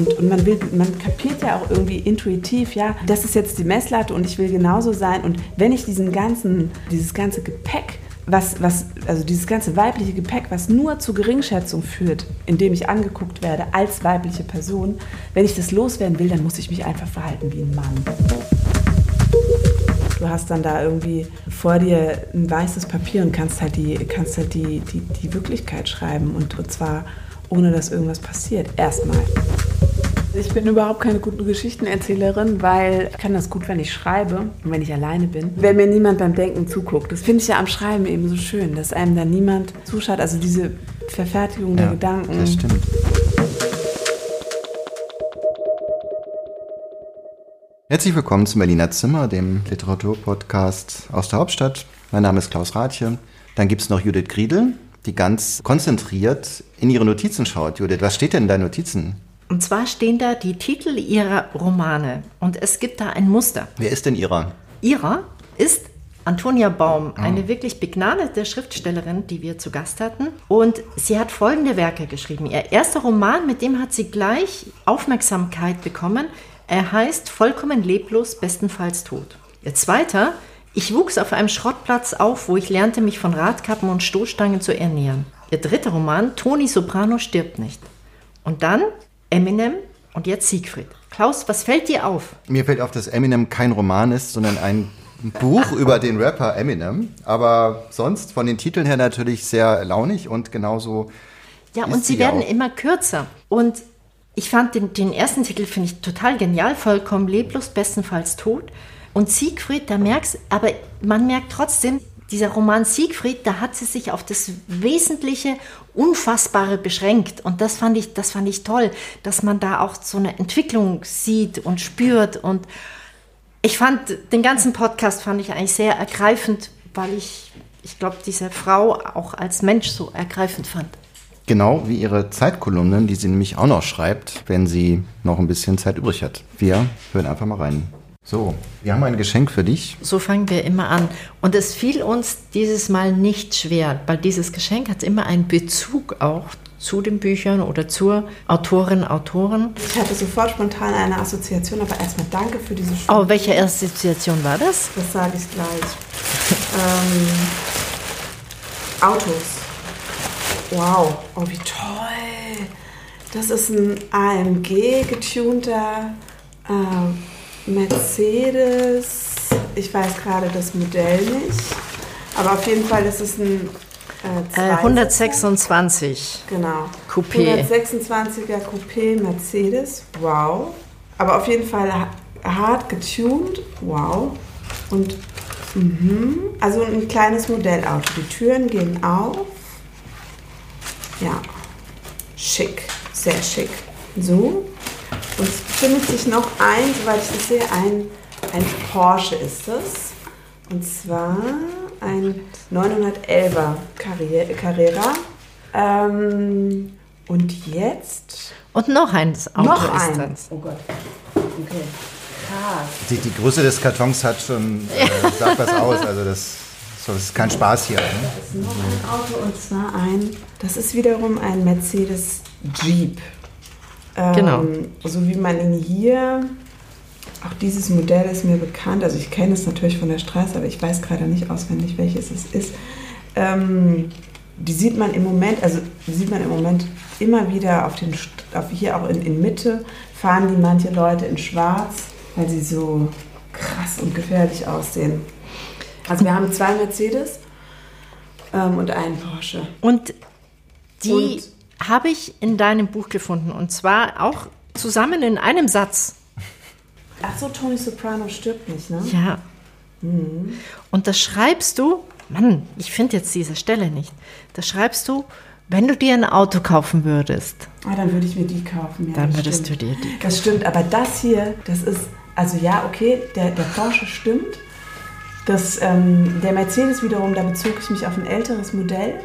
Und, und man will, man kapiert ja auch irgendwie intuitiv, ja, das ist jetzt die Messlatte und ich will genauso sein. Und wenn ich diesen ganzen, dieses ganze Gepäck was, was, also dieses ganze weibliche Gepäck, was nur zu Geringschätzung führt, indem ich angeguckt werde als weibliche Person, wenn ich das loswerden will, dann muss ich mich einfach verhalten wie ein Mann. Du hast dann da irgendwie vor dir ein weißes Papier und kannst halt die, kannst halt die, die, die Wirklichkeit schreiben und, und zwar ohne dass irgendwas passiert. Erstmal. Ich bin überhaupt keine gute Geschichtenerzählerin, weil ich kann das gut, wenn ich schreibe und wenn ich alleine bin. Wenn mir niemand beim Denken zuguckt. Das finde ich ja am Schreiben eben so schön, dass einem da niemand zuschaut. Also diese Verfertigung der Gedanken. Das stimmt. Herzlich willkommen zum Berliner Zimmer, dem Literaturpodcast aus der Hauptstadt. Mein Name ist Klaus Rathje. Dann gibt es noch Judith Griedel, die ganz konzentriert in ihre Notizen schaut. Judith, was steht denn in deinen Notizen? Und zwar stehen da die Titel ihrer Romane. Und es gibt da ein Muster. Wer ist denn ihrer? Ihrer ist Antonia Baum, ah. eine wirklich begnadete Schriftstellerin, die wir zu Gast hatten. Und sie hat folgende Werke geschrieben. Ihr erster Roman, mit dem hat sie gleich Aufmerksamkeit bekommen. Er heißt Vollkommen leblos, bestenfalls tot. Ihr zweiter, ich wuchs auf einem Schrottplatz auf, wo ich lernte, mich von Radkappen und Stoßstangen zu ernähren. Ihr dritter Roman, Toni Soprano stirbt nicht. Und dann Eminem und jetzt Siegfried. Klaus, was fällt dir auf? Mir fällt auf, dass Eminem kein Roman ist, sondern ein Buch über den Rapper Eminem. Aber sonst von den Titeln her natürlich sehr launig und genauso. Ja, und sie werden auch. immer kürzer. Und ich fand den, den ersten Titel, finde ich total genial, vollkommen leblos, bestenfalls tot. Und Siegfried, da merkst, aber man merkt trotzdem, dieser Roman Siegfried, da hat sie sich auf das Wesentliche, Unfassbare beschränkt. Und das fand ich, das fand ich toll, dass man da auch so eine Entwicklung sieht und spürt. Und ich fand den ganzen Podcast fand ich eigentlich sehr ergreifend, weil ich, ich glaube, diese Frau auch als Mensch so ergreifend fand. Genau wie ihre Zeitkolumnen, die sie nämlich auch noch schreibt, wenn sie noch ein bisschen Zeit übrig hat. Wir hören einfach mal rein. So, wir haben ein Geschenk für dich. So fangen wir immer an. Und es fiel uns dieses Mal nicht schwer, weil dieses Geschenk hat immer einen Bezug auch zu den Büchern oder zur Autorin, Autoren. Ich hatte sofort spontan eine Assoziation, aber erstmal danke für diese Schule. Oh, welche Assoziation war das? Das sage ich gleich. ähm, Autos. Wow, oh wie toll. Das ist ein AMG getunter äh, Mercedes, ich weiß gerade das Modell nicht, aber auf jeden Fall ist es ein äh, 126. Äh, genau. Coupé. 126er Coupé Mercedes, wow. Aber auf jeden Fall hart getuned, wow. Und mh, also ein kleines Modellauto. Die Türen gehen auf. Ja, schick, sehr schick. So, und es findet sich noch ein, soweit ich das sehe, ein, ein Porsche ist es. Und zwar ein 911er Carrera. Ähm, und jetzt. Und noch ein Auto noch ist ein. Oh Gott. Okay. Krass. Die, die Größe des Kartons hat schon, äh, sagt was aus. Also das, so, das ist kein Spaß hier. Ne? Das ist noch ein Auto und zwar ein, das ist wiederum ein Mercedes Jeep. Genau. Ähm, so wie man ihn hier, auch dieses Modell ist mir bekannt, also ich kenne es natürlich von der Straße, aber ich weiß gerade nicht auswendig, welches es ist. Ähm, die sieht man im Moment, also sieht man im Moment immer wieder auf den, auf hier auch in, in Mitte, fahren die manche Leute in schwarz, weil sie so krass und gefährlich aussehen. Also wir haben zwei Mercedes ähm, und einen Porsche. Und die und habe ich in deinem Buch gefunden. Und zwar auch zusammen in einem Satz. Ach so, Tony Soprano stirbt nicht, ne? Ja. Mhm. Und da schreibst du, Mann, ich finde jetzt diese Stelle nicht. Da schreibst du, wenn du dir ein Auto kaufen würdest. Ah, dann würde ich mir die kaufen. Ja, dann würdest stimmt. du dir die kaufen. Das stimmt, aber das hier, das ist, also ja, okay, der, der Porsche stimmt. Das, ähm, der Mercedes wiederum, da bezog ich mich auf ein älteres Modell.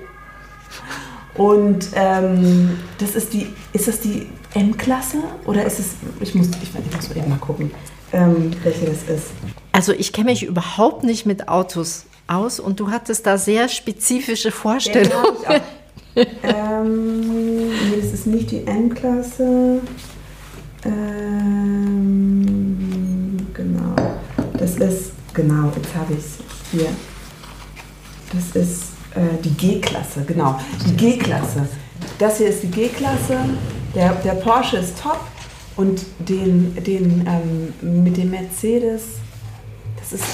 Und ähm, das ist die, ist das die M-Klasse oder ist es, ich muss, ich, ich muss eben mal gucken, ähm, welche das ist. Also ich kenne mich überhaupt nicht mit Autos aus und du hattest da sehr spezifische Vorstellungen. Ja, ähm, nee, das ist nicht die M-Klasse. Ähm, genau. Das ist, genau, jetzt habe ich es hier. Das ist äh, die G-Klasse, genau. Die G-Klasse. Das hier ist die G-Klasse. Der, der Porsche ist top und den, den ähm, mit dem Mercedes, das ist,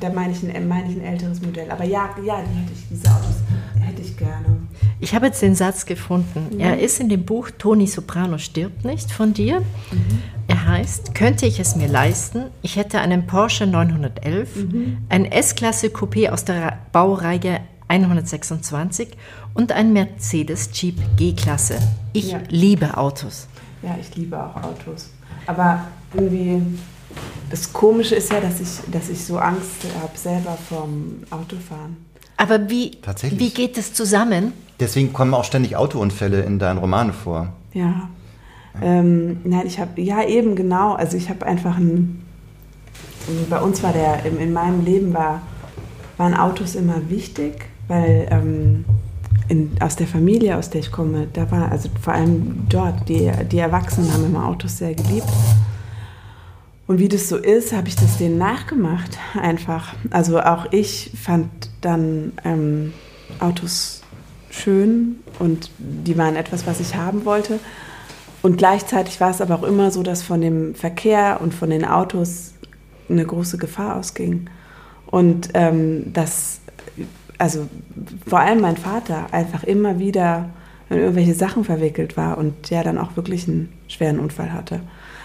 da meine ich, ein, meine ich ein älteres Modell. Aber ja, ja, die hätte ich, diese Autos hätte ich gerne. Ich habe jetzt den Satz gefunden. Mhm. Er ist in dem Buch Toni Soprano stirbt nicht von dir. Mhm. Er heißt, könnte ich es mir leisten, ich hätte einen Porsche 911, mhm. ein S-Klasse Coupé aus der Baureihe 126 und ein Mercedes Jeep G-Klasse. Ich ja. liebe Autos. Ja, ich liebe auch Autos. Aber irgendwie, das Komische ist ja, dass ich, dass ich so Angst habe selber vom Autofahren. Aber wie, wie geht das zusammen? Deswegen kommen auch ständig Autounfälle in deinen Romanen vor. Ja. ja. Ähm, nein, ich habe, ja eben genau. Also ich habe einfach ein, bei uns war der, in, in meinem Leben war, waren Autos immer wichtig, weil ähm, in, aus der Familie, aus der ich komme, da war, also vor allem dort, die, die Erwachsenen haben immer Autos sehr geliebt. Und wie das so ist, habe ich das denen nachgemacht, einfach. Also auch ich fand dann ähm, Autos schön und die waren etwas, was ich haben wollte. Und gleichzeitig war es aber auch immer so, dass von dem Verkehr und von den Autos eine große Gefahr ausging. Und ähm, dass also vor allem mein Vater einfach immer wieder in irgendwelche Sachen verwickelt war und der dann auch wirklich einen schweren Unfall hatte.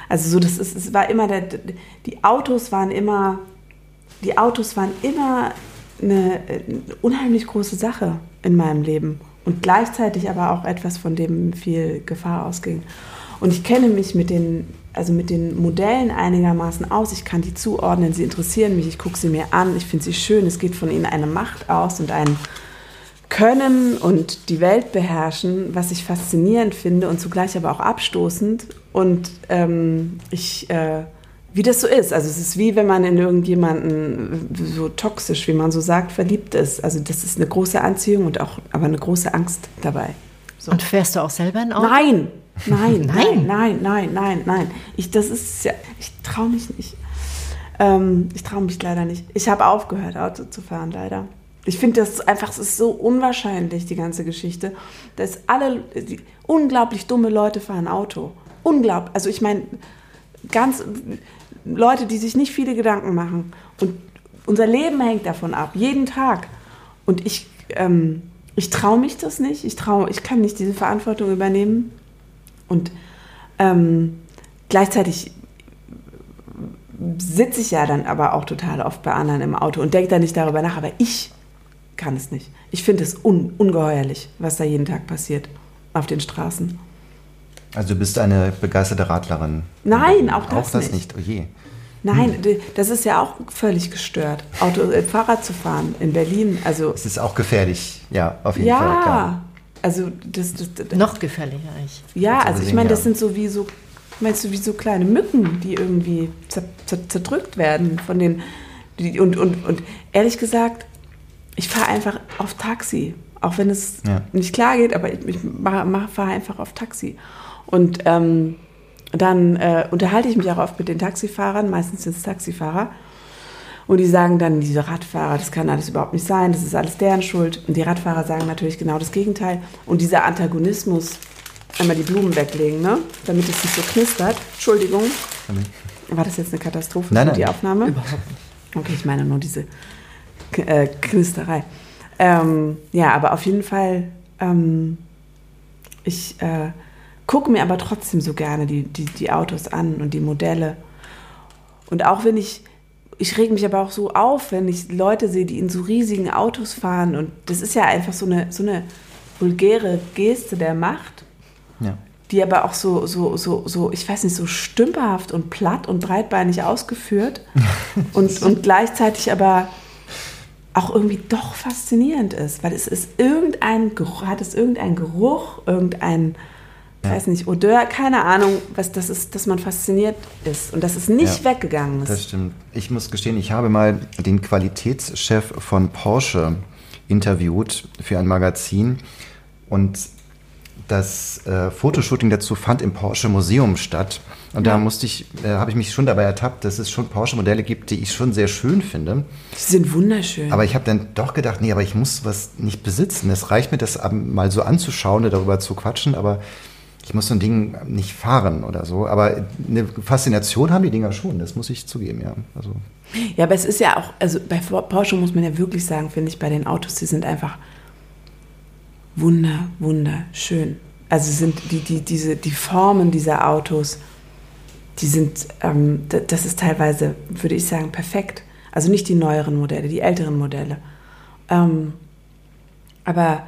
Also so, das ist, es war immer der, die Autos waren immer, die Autos waren immer eine, eine unheimlich große Sache in meinem Leben und gleichzeitig aber auch etwas, von dem viel Gefahr ausging. Und ich kenne mich mit den also mit den Modellen einigermaßen aus. Ich kann die zuordnen, sie interessieren mich, ich gucke sie mir an, ich finde sie schön. Es geht von ihnen eine Macht aus und ein Können und die Welt beherrschen, was ich faszinierend finde und zugleich aber auch abstoßend. Und ähm, ich, äh, wie das so ist, also es ist wie wenn man in irgendjemanden so toxisch, wie man so sagt, verliebt ist. Also das ist eine große Anziehung und auch aber eine große Angst dabei. So. Und fährst du auch selber ein Auto? Nein, Nein, nein, nein, nein, nein, nein. Ich, das ist ja, ich traue mich nicht. Ähm, ich traue mich leider nicht. Ich habe aufgehört, Auto zu fahren, leider. Ich finde das einfach, es ist so unwahrscheinlich, die ganze Geschichte, dass alle die, unglaublich dumme Leute fahren Auto. Unglaublich. Also ich meine, ganz Leute, die sich nicht viele Gedanken machen. Und unser Leben hängt davon ab, jeden Tag. Und ich, ähm, ich traue mich das nicht. Ich, trau, ich kann nicht diese Verantwortung übernehmen. Und ähm, gleichzeitig sitze ich ja dann aber auch total oft bei anderen im Auto und denke da nicht darüber nach, aber ich kann es nicht. Ich finde es un ungeheuerlich, was da jeden Tag passiert auf den Straßen. Also du bist eine begeisterte Radlerin? Nein, auch das, auch das nicht. nicht. Oh je. Nein, hm. das ist ja auch völlig gestört, Auto, äh, Fahrrad zu fahren in Berlin. Also es ist auch gefährlich, ja, auf jeden ja, Fall. Ja, also das, das, das, noch gefährlicher eigentlich. Ja, also ich meine, das sind so wie so, meinst du, wie so kleine Mücken, die irgendwie zerdrückt werden von den die, und, und, und ehrlich gesagt, ich fahre einfach auf Taxi, auch wenn es ja. nicht klar geht, aber ich, ich fahre einfach auf Taxi. Und ähm, dann äh, unterhalte ich mich auch oft mit den Taxifahrern, meistens sind es Taxifahrer. Und die sagen dann, diese Radfahrer, das kann alles überhaupt nicht sein, das ist alles deren Schuld. Und die Radfahrer sagen natürlich genau das Gegenteil. Und dieser Antagonismus, einmal die Blumen weglegen, ne? damit es nicht so knistert. Entschuldigung. War das jetzt eine Katastrophe nein, für die Aufnahme? Überhaupt nicht. Okay, ich meine nur diese äh, Knisterei. Ähm, ja, aber auf jeden Fall, ähm, ich äh, gucke mir aber trotzdem so gerne die, die, die Autos an und die Modelle. Und auch wenn ich ich reg mich aber auch so auf, wenn ich Leute sehe, die in so riesigen Autos fahren. Und das ist ja einfach so eine, so eine vulgäre Geste der Macht, ja. die aber auch so, so, so, so, ich weiß nicht, so stümperhaft und platt und breitbeinig ausgeführt und, und gleichzeitig aber auch irgendwie doch faszinierend ist, weil es ist irgendein Geruch, hat es irgendeinen Geruch, irgendein ja. weiß nicht, Odeur, keine Ahnung, was das ist, dass man fasziniert ist und dass es nicht ja, weggegangen ist. Das stimmt. Ich muss gestehen, ich habe mal den Qualitätschef von Porsche interviewt für ein Magazin und das äh, Fotoshooting dazu fand im Porsche Museum statt. Und ja. da musste ich, äh, habe ich mich schon dabei ertappt, dass es schon Porsche-Modelle gibt, die ich schon sehr schön finde. Die sind wunderschön. Aber ich habe dann doch gedacht, nee, aber ich muss was nicht besitzen. Es reicht mir, das mal so anzuschauen, darüber zu quatschen, aber ich muss so ein Ding nicht fahren oder so. Aber eine Faszination haben die Dinger schon, das muss ich zugeben, ja. Also. Ja, aber es ist ja auch, also bei Porsche muss man ja wirklich sagen, finde ich, bei den Autos, die sind einfach wunder, wunderschön. Also sind die, die, diese, die Formen dieser Autos, die sind, ähm, das ist teilweise, würde ich sagen, perfekt. Also nicht die neueren Modelle, die älteren Modelle. Ähm, aber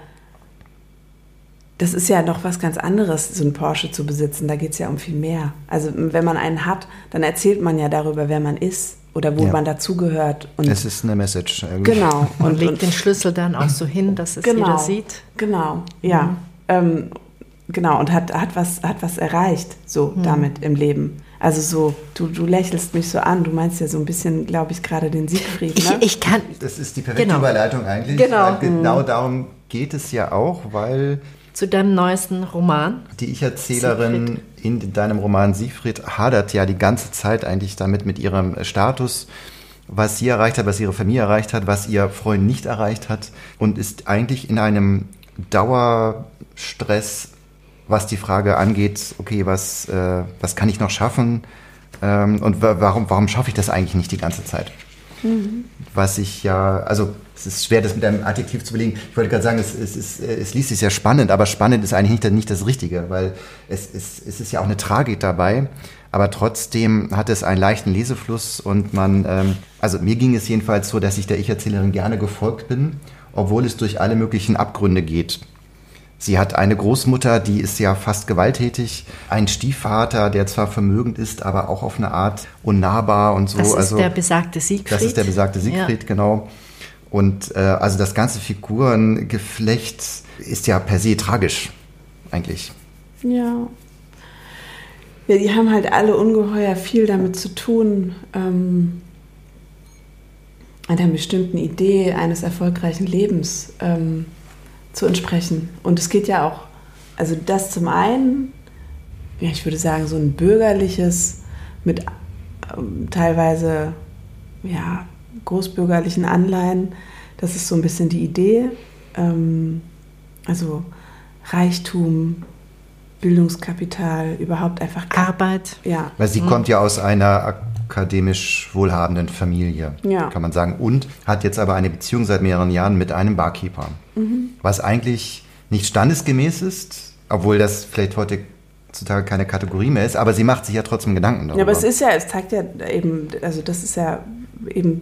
das ist ja noch was ganz anderes, so ein Porsche zu besitzen. Da geht es ja um viel mehr. Also wenn man einen hat, dann erzählt man ja darüber, wer man ist oder wo ja. man dazugehört. Es ist eine Message. Irgendwie. Genau. Und, und legt und, den Schlüssel dann auch so hin, dass es genau, jeder sieht. Genau, ja. Mhm. Ähm, genau, und hat, hat, was, hat was erreicht, so mhm. damit im Leben. Also so, du, du lächelst mich so an, du meinst ja so ein bisschen, glaube ich, gerade den Siegfried. Ne? Ich, ich, kann. Das ist die perfekte genau. Überleitung eigentlich. Genau. Genau darum geht es ja auch, weil. Zu deinem neuesten Roman. Die Ich-Erzählerin in deinem Roman Siegfried hadert ja die ganze Zeit eigentlich damit mit ihrem Status, was sie erreicht hat, was ihre Familie erreicht hat, was ihr Freund nicht erreicht hat und ist eigentlich in einem Dauerstress, was die Frage angeht, okay, was, äh, was kann ich noch schaffen ähm, und warum, warum schaffe ich das eigentlich nicht die ganze Zeit? Mhm. Was ich ja, also es ist schwer, das mit einem Adjektiv zu belegen. Ich wollte gerade sagen, es, es, es, es liest sich sehr spannend, aber spannend ist eigentlich nicht, nicht das Richtige, weil es, es, es ist ja auch eine Tragik dabei, aber trotzdem hat es einen leichten Lesefluss und man, ähm, also mir ging es jedenfalls so, dass ich der Ich-Erzählerin gerne gefolgt bin, obwohl es durch alle möglichen Abgründe geht. Sie hat eine Großmutter, die ist ja fast gewalttätig, einen Stiefvater, der zwar vermögend ist, aber auch auf eine Art unnahbar und so. Das ist also, der besagte Siegfried. Das ist der besagte Siegfried, ja. genau. Und äh, also das ganze Figurengeflecht ist ja per se tragisch, eigentlich. Ja. Ja, die haben halt alle ungeheuer viel damit zu tun, ähm, einer bestimmten Idee eines erfolgreichen Lebens ähm, zu entsprechen. Und es geht ja auch, also das zum einen, ja, ich würde sagen, so ein bürgerliches, mit ähm, teilweise, ja, großbürgerlichen Anleihen. Das ist so ein bisschen die Idee. Ähm, also Reichtum, Bildungskapital, überhaupt einfach Arbeit. Ja. Weil sie mhm. kommt ja aus einer akademisch wohlhabenden Familie, ja. kann man sagen. Und hat jetzt aber eine Beziehung seit mehreren Jahren mit einem Barkeeper. Mhm. Was eigentlich nicht standesgemäß ist, obwohl das vielleicht heute heutzutage keine Kategorie mehr ist, aber sie macht sich ja trotzdem Gedanken darüber. Ja, aber es ist ja, es zeigt ja eben, also das ist ja eben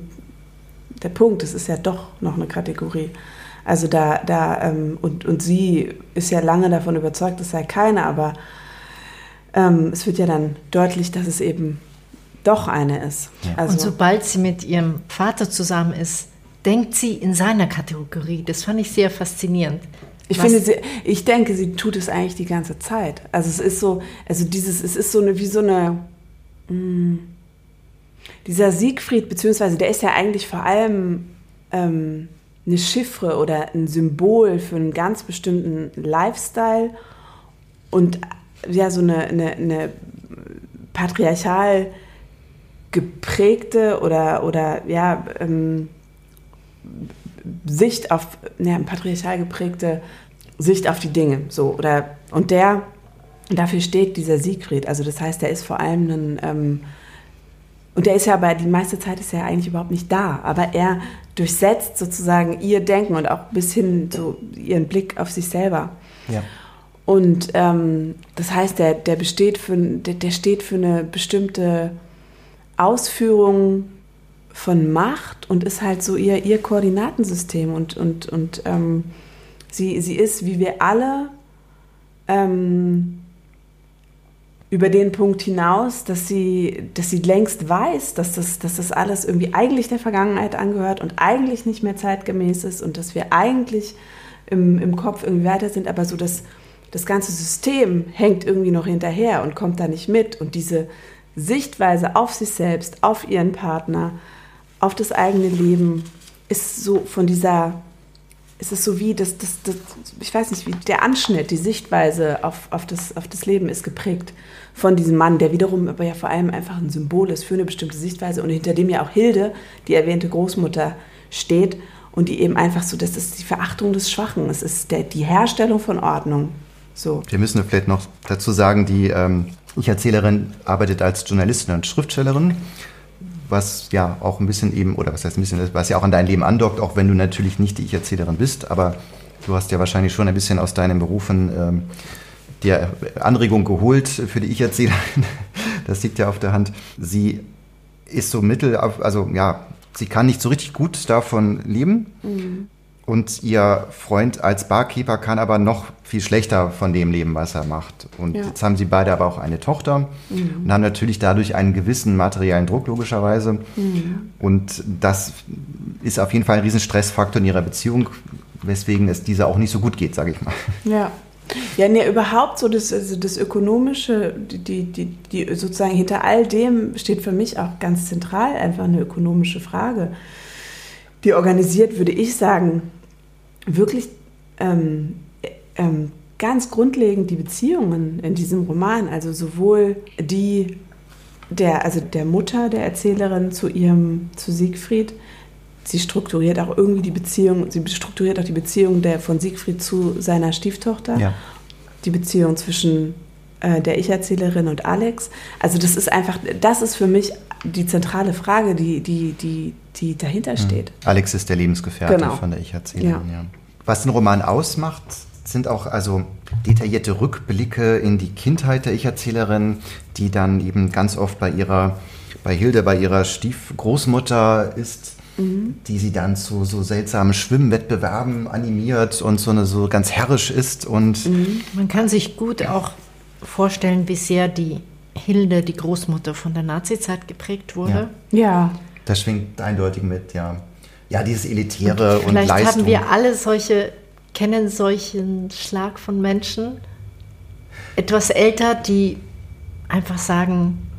der Punkt, es ist ja doch noch eine Kategorie. Also da, da, ähm, und, und sie ist ja lange davon überzeugt, es sei keine, aber ähm, es wird ja dann deutlich, dass es eben doch eine ist. Ja. Also, und sobald sie mit ihrem Vater zusammen ist, denkt sie in seiner Kategorie. Das fand ich sehr faszinierend. Ich Was? finde, sie, ich denke, sie tut es eigentlich die ganze Zeit. Also es ist so, also dieses, es ist so eine, wie so eine, mh, hm, dieser Siegfried, beziehungsweise der ist ja eigentlich vor allem ähm, eine Chiffre oder ein Symbol für einen ganz bestimmten Lifestyle und ja, so eine, eine, eine patriarchal geprägte oder, oder ja, ähm, Sicht auf, ja, patriarchal geprägte Sicht auf die Dinge. So, oder, und der, dafür steht dieser Siegfried. Also das heißt, der ist vor allem ein ähm, und der ist ja aber die meiste Zeit ist er eigentlich überhaupt nicht da. Aber er durchsetzt sozusagen ihr Denken und auch bis hin zu ihren Blick auf sich selber. Ja. Und ähm, das heißt, der, der besteht für, der, der steht für eine bestimmte Ausführung von Macht und ist halt so ihr, ihr Koordinatensystem. Und, und, und ähm, sie, sie ist, wie wir alle, ähm, über den Punkt hinaus, dass sie, dass sie längst weiß, dass das, dass das alles irgendwie eigentlich der Vergangenheit angehört und eigentlich nicht mehr zeitgemäß ist und dass wir eigentlich im, im Kopf irgendwie weiter sind, aber so das, das ganze System hängt irgendwie noch hinterher und kommt da nicht mit. Und diese Sichtweise auf sich selbst, auf ihren Partner, auf das eigene Leben ist so von dieser ist es so wie, das, das, das, ich weiß nicht, wie der Anschnitt, die Sichtweise auf, auf, das, auf das Leben ist geprägt von diesem Mann, der wiederum aber ja vor allem einfach ein Symbol ist für eine bestimmte Sichtweise und hinter dem ja auch Hilde, die erwähnte Großmutter, steht und die eben einfach so, das ist die Verachtung des Schwachen, es ist der, die Herstellung von Ordnung. So. Wir müssen vielleicht noch dazu sagen, die ähm, Ich-Erzählerin arbeitet als Journalistin und Schriftstellerin was ja auch ein bisschen eben, oder was heißt ein bisschen, was ja auch an dein Leben andockt, auch wenn du natürlich nicht die Ich-Erzählerin bist, aber du hast ja wahrscheinlich schon ein bisschen aus deinen Berufen ähm, dir Anregung geholt für die Ich-Erzählerin. Das liegt ja auf der Hand. Sie ist so mittel, also ja, sie kann nicht so richtig gut davon leben. Mhm. Und ihr Freund als Barkeeper kann aber noch viel schlechter von dem leben, was er macht. Und ja. jetzt haben sie beide aber auch eine Tochter mhm. und haben natürlich dadurch einen gewissen materiellen Druck, logischerweise. Mhm. Und das ist auf jeden Fall ein Riesenstressfaktor in ihrer Beziehung, weswegen es dieser auch nicht so gut geht, sage ich mal. Ja. Ja, nee, überhaupt so das, also das Ökonomische, die, die, die sozusagen hinter all dem steht für mich auch ganz zentral einfach eine ökonomische Frage die organisiert, würde ich sagen, wirklich ähm, ähm, ganz grundlegend die Beziehungen in diesem Roman, also sowohl die der, also der Mutter der Erzählerin zu ihrem, zu Siegfried, sie strukturiert auch irgendwie die Beziehung, sie strukturiert auch die Beziehung der von Siegfried zu seiner Stieftochter, ja. die Beziehung zwischen äh, der Ich-Erzählerin und Alex. Also das ist einfach, das ist für mich die zentrale Frage, die, die, die, die dahinter hm. steht. Alex ist der Lebensgefährte genau. von der Ich-Erzählerin. Ja. Ja. Was den Roman ausmacht, sind auch also detaillierte Rückblicke in die Kindheit der Ich-Erzählerin, die dann eben ganz oft bei ihrer, bei Hilde, bei ihrer Stiefgroßmutter ist, mhm. die sie dann zu so seltsamen Schwimmwettbewerben animiert und so eine so ganz herrisch ist und mhm. man kann sich gut auch vorstellen, wie sehr die Hilde, die Großmutter von der Nazizeit geprägt wurde. Ja. ja. Das schwingt eindeutig mit, ja. Ja, dieses Elitäre und, und vielleicht Leistung. haben wir alle solche, kennen solchen Schlag von Menschen, etwas älter, die einfach sagen,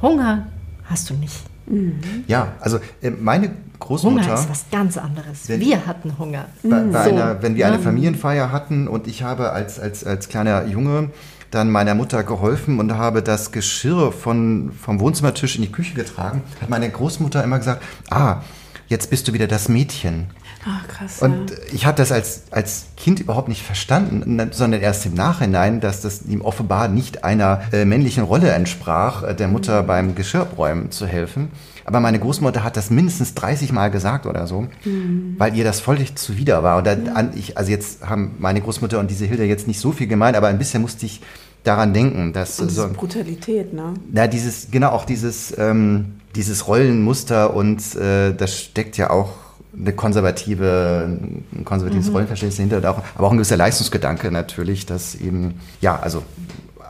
Hunger hast du nicht. Mhm. Ja, also äh, meine Großmutter. Hunger ist was ganz anderes. Wenn, wir hatten Hunger. Bei, bei so. einer, wenn wir eine Familienfeier hatten und ich habe als, als, als kleiner Junge dann meiner Mutter geholfen und habe das Geschirr von, vom Wohnzimmertisch in die Küche getragen, hat meine Großmutter immer gesagt, ah, jetzt bist du wieder das Mädchen. Ach, krass. Und ja. ich habe das als, als Kind überhaupt nicht verstanden, sondern erst im Nachhinein, dass das ihm offenbar nicht einer äh, männlichen Rolle entsprach, äh, der Mutter mhm. beim Geschirrbräumen zu helfen. Aber meine Großmutter hat das mindestens 30 Mal gesagt oder so, mhm. weil ihr das völlig zuwider war. Und dann, ja. ich, also jetzt haben meine Großmutter und diese Hilde jetzt nicht so viel gemeint, aber ein bisschen musste ich daran denken, dass und so Brutalität, ne? Na, dieses genau auch dieses ähm, dieses Rollenmuster und äh, das steckt ja auch eine konservative, ein konservatives mhm. Rollenverständnis dahinter, aber auch ein gewisser Leistungsgedanke natürlich, dass eben, ja, also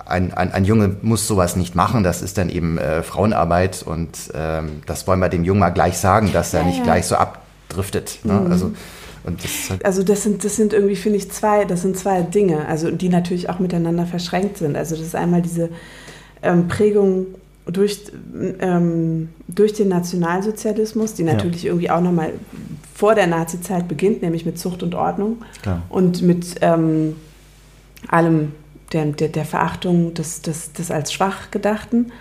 ein, ein, ein Junge muss sowas nicht machen, das ist dann eben äh, Frauenarbeit und ähm, das wollen wir dem Jungen mal gleich sagen, dass er ja, nicht ja. gleich so abdriftet. Ne? Mhm. Also, das halt also das sind, das sind irgendwie, finde ich, zwei, das sind zwei Dinge, also die natürlich auch miteinander verschränkt sind. Also das ist einmal diese ähm, Prägung durch, ähm, durch den Nationalsozialismus, die natürlich ja. irgendwie auch nochmal vor der Nazizeit beginnt, nämlich mit Zucht und Ordnung Klar. und mit ähm, allem der, der, der Verachtung des, des, des als schwach Gedachten.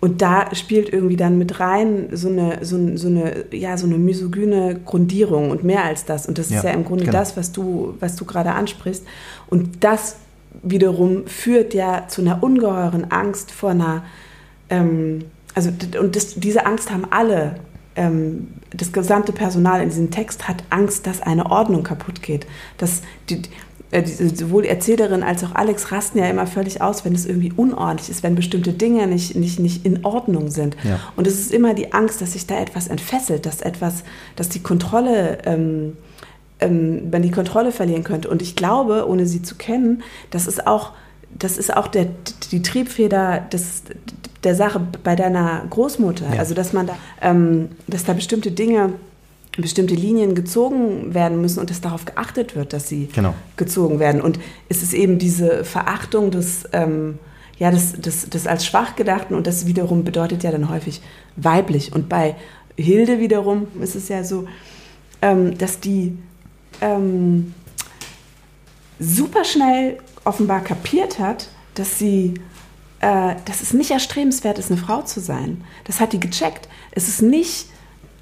Und da spielt irgendwie dann mit rein so eine, so, so eine, ja, so eine misogyne Grundierung und mehr als das. Und das ja, ist ja im Grunde genau. das, was du, was du gerade ansprichst. Und das wiederum führt ja zu einer ungeheuren Angst vor einer, ähm, also und das, diese Angst haben alle. Ähm, das gesamte Personal in diesem Text hat Angst, dass eine Ordnung kaputt geht. Dass die, äh, sowohl Erzählerin als auch Alex rasten ja immer völlig aus, wenn es irgendwie unordentlich ist, wenn bestimmte Dinge nicht, nicht, nicht in Ordnung sind. Ja. Und es ist immer die Angst, dass sich da etwas entfesselt, dass etwas, dass die Kontrolle, ähm, ähm, man die Kontrolle verlieren könnte. Und ich glaube, ohne sie zu kennen, das ist auch, das ist auch der, die Triebfeder des, der Sache bei deiner Großmutter. Ja. Also dass man da, ähm, dass da bestimmte Dinge bestimmte Linien gezogen werden müssen und dass darauf geachtet wird, dass sie genau. gezogen werden. Und es ist eben diese Verachtung des, ähm, ja, des, des, des als schwach gedachten und das wiederum bedeutet ja dann häufig weiblich. Und bei Hilde wiederum ist es ja so, ähm, dass die ähm, super schnell offenbar kapiert hat, dass sie, äh, dass es nicht erstrebenswert ist, eine Frau zu sein. Das hat die gecheckt. Es ist nicht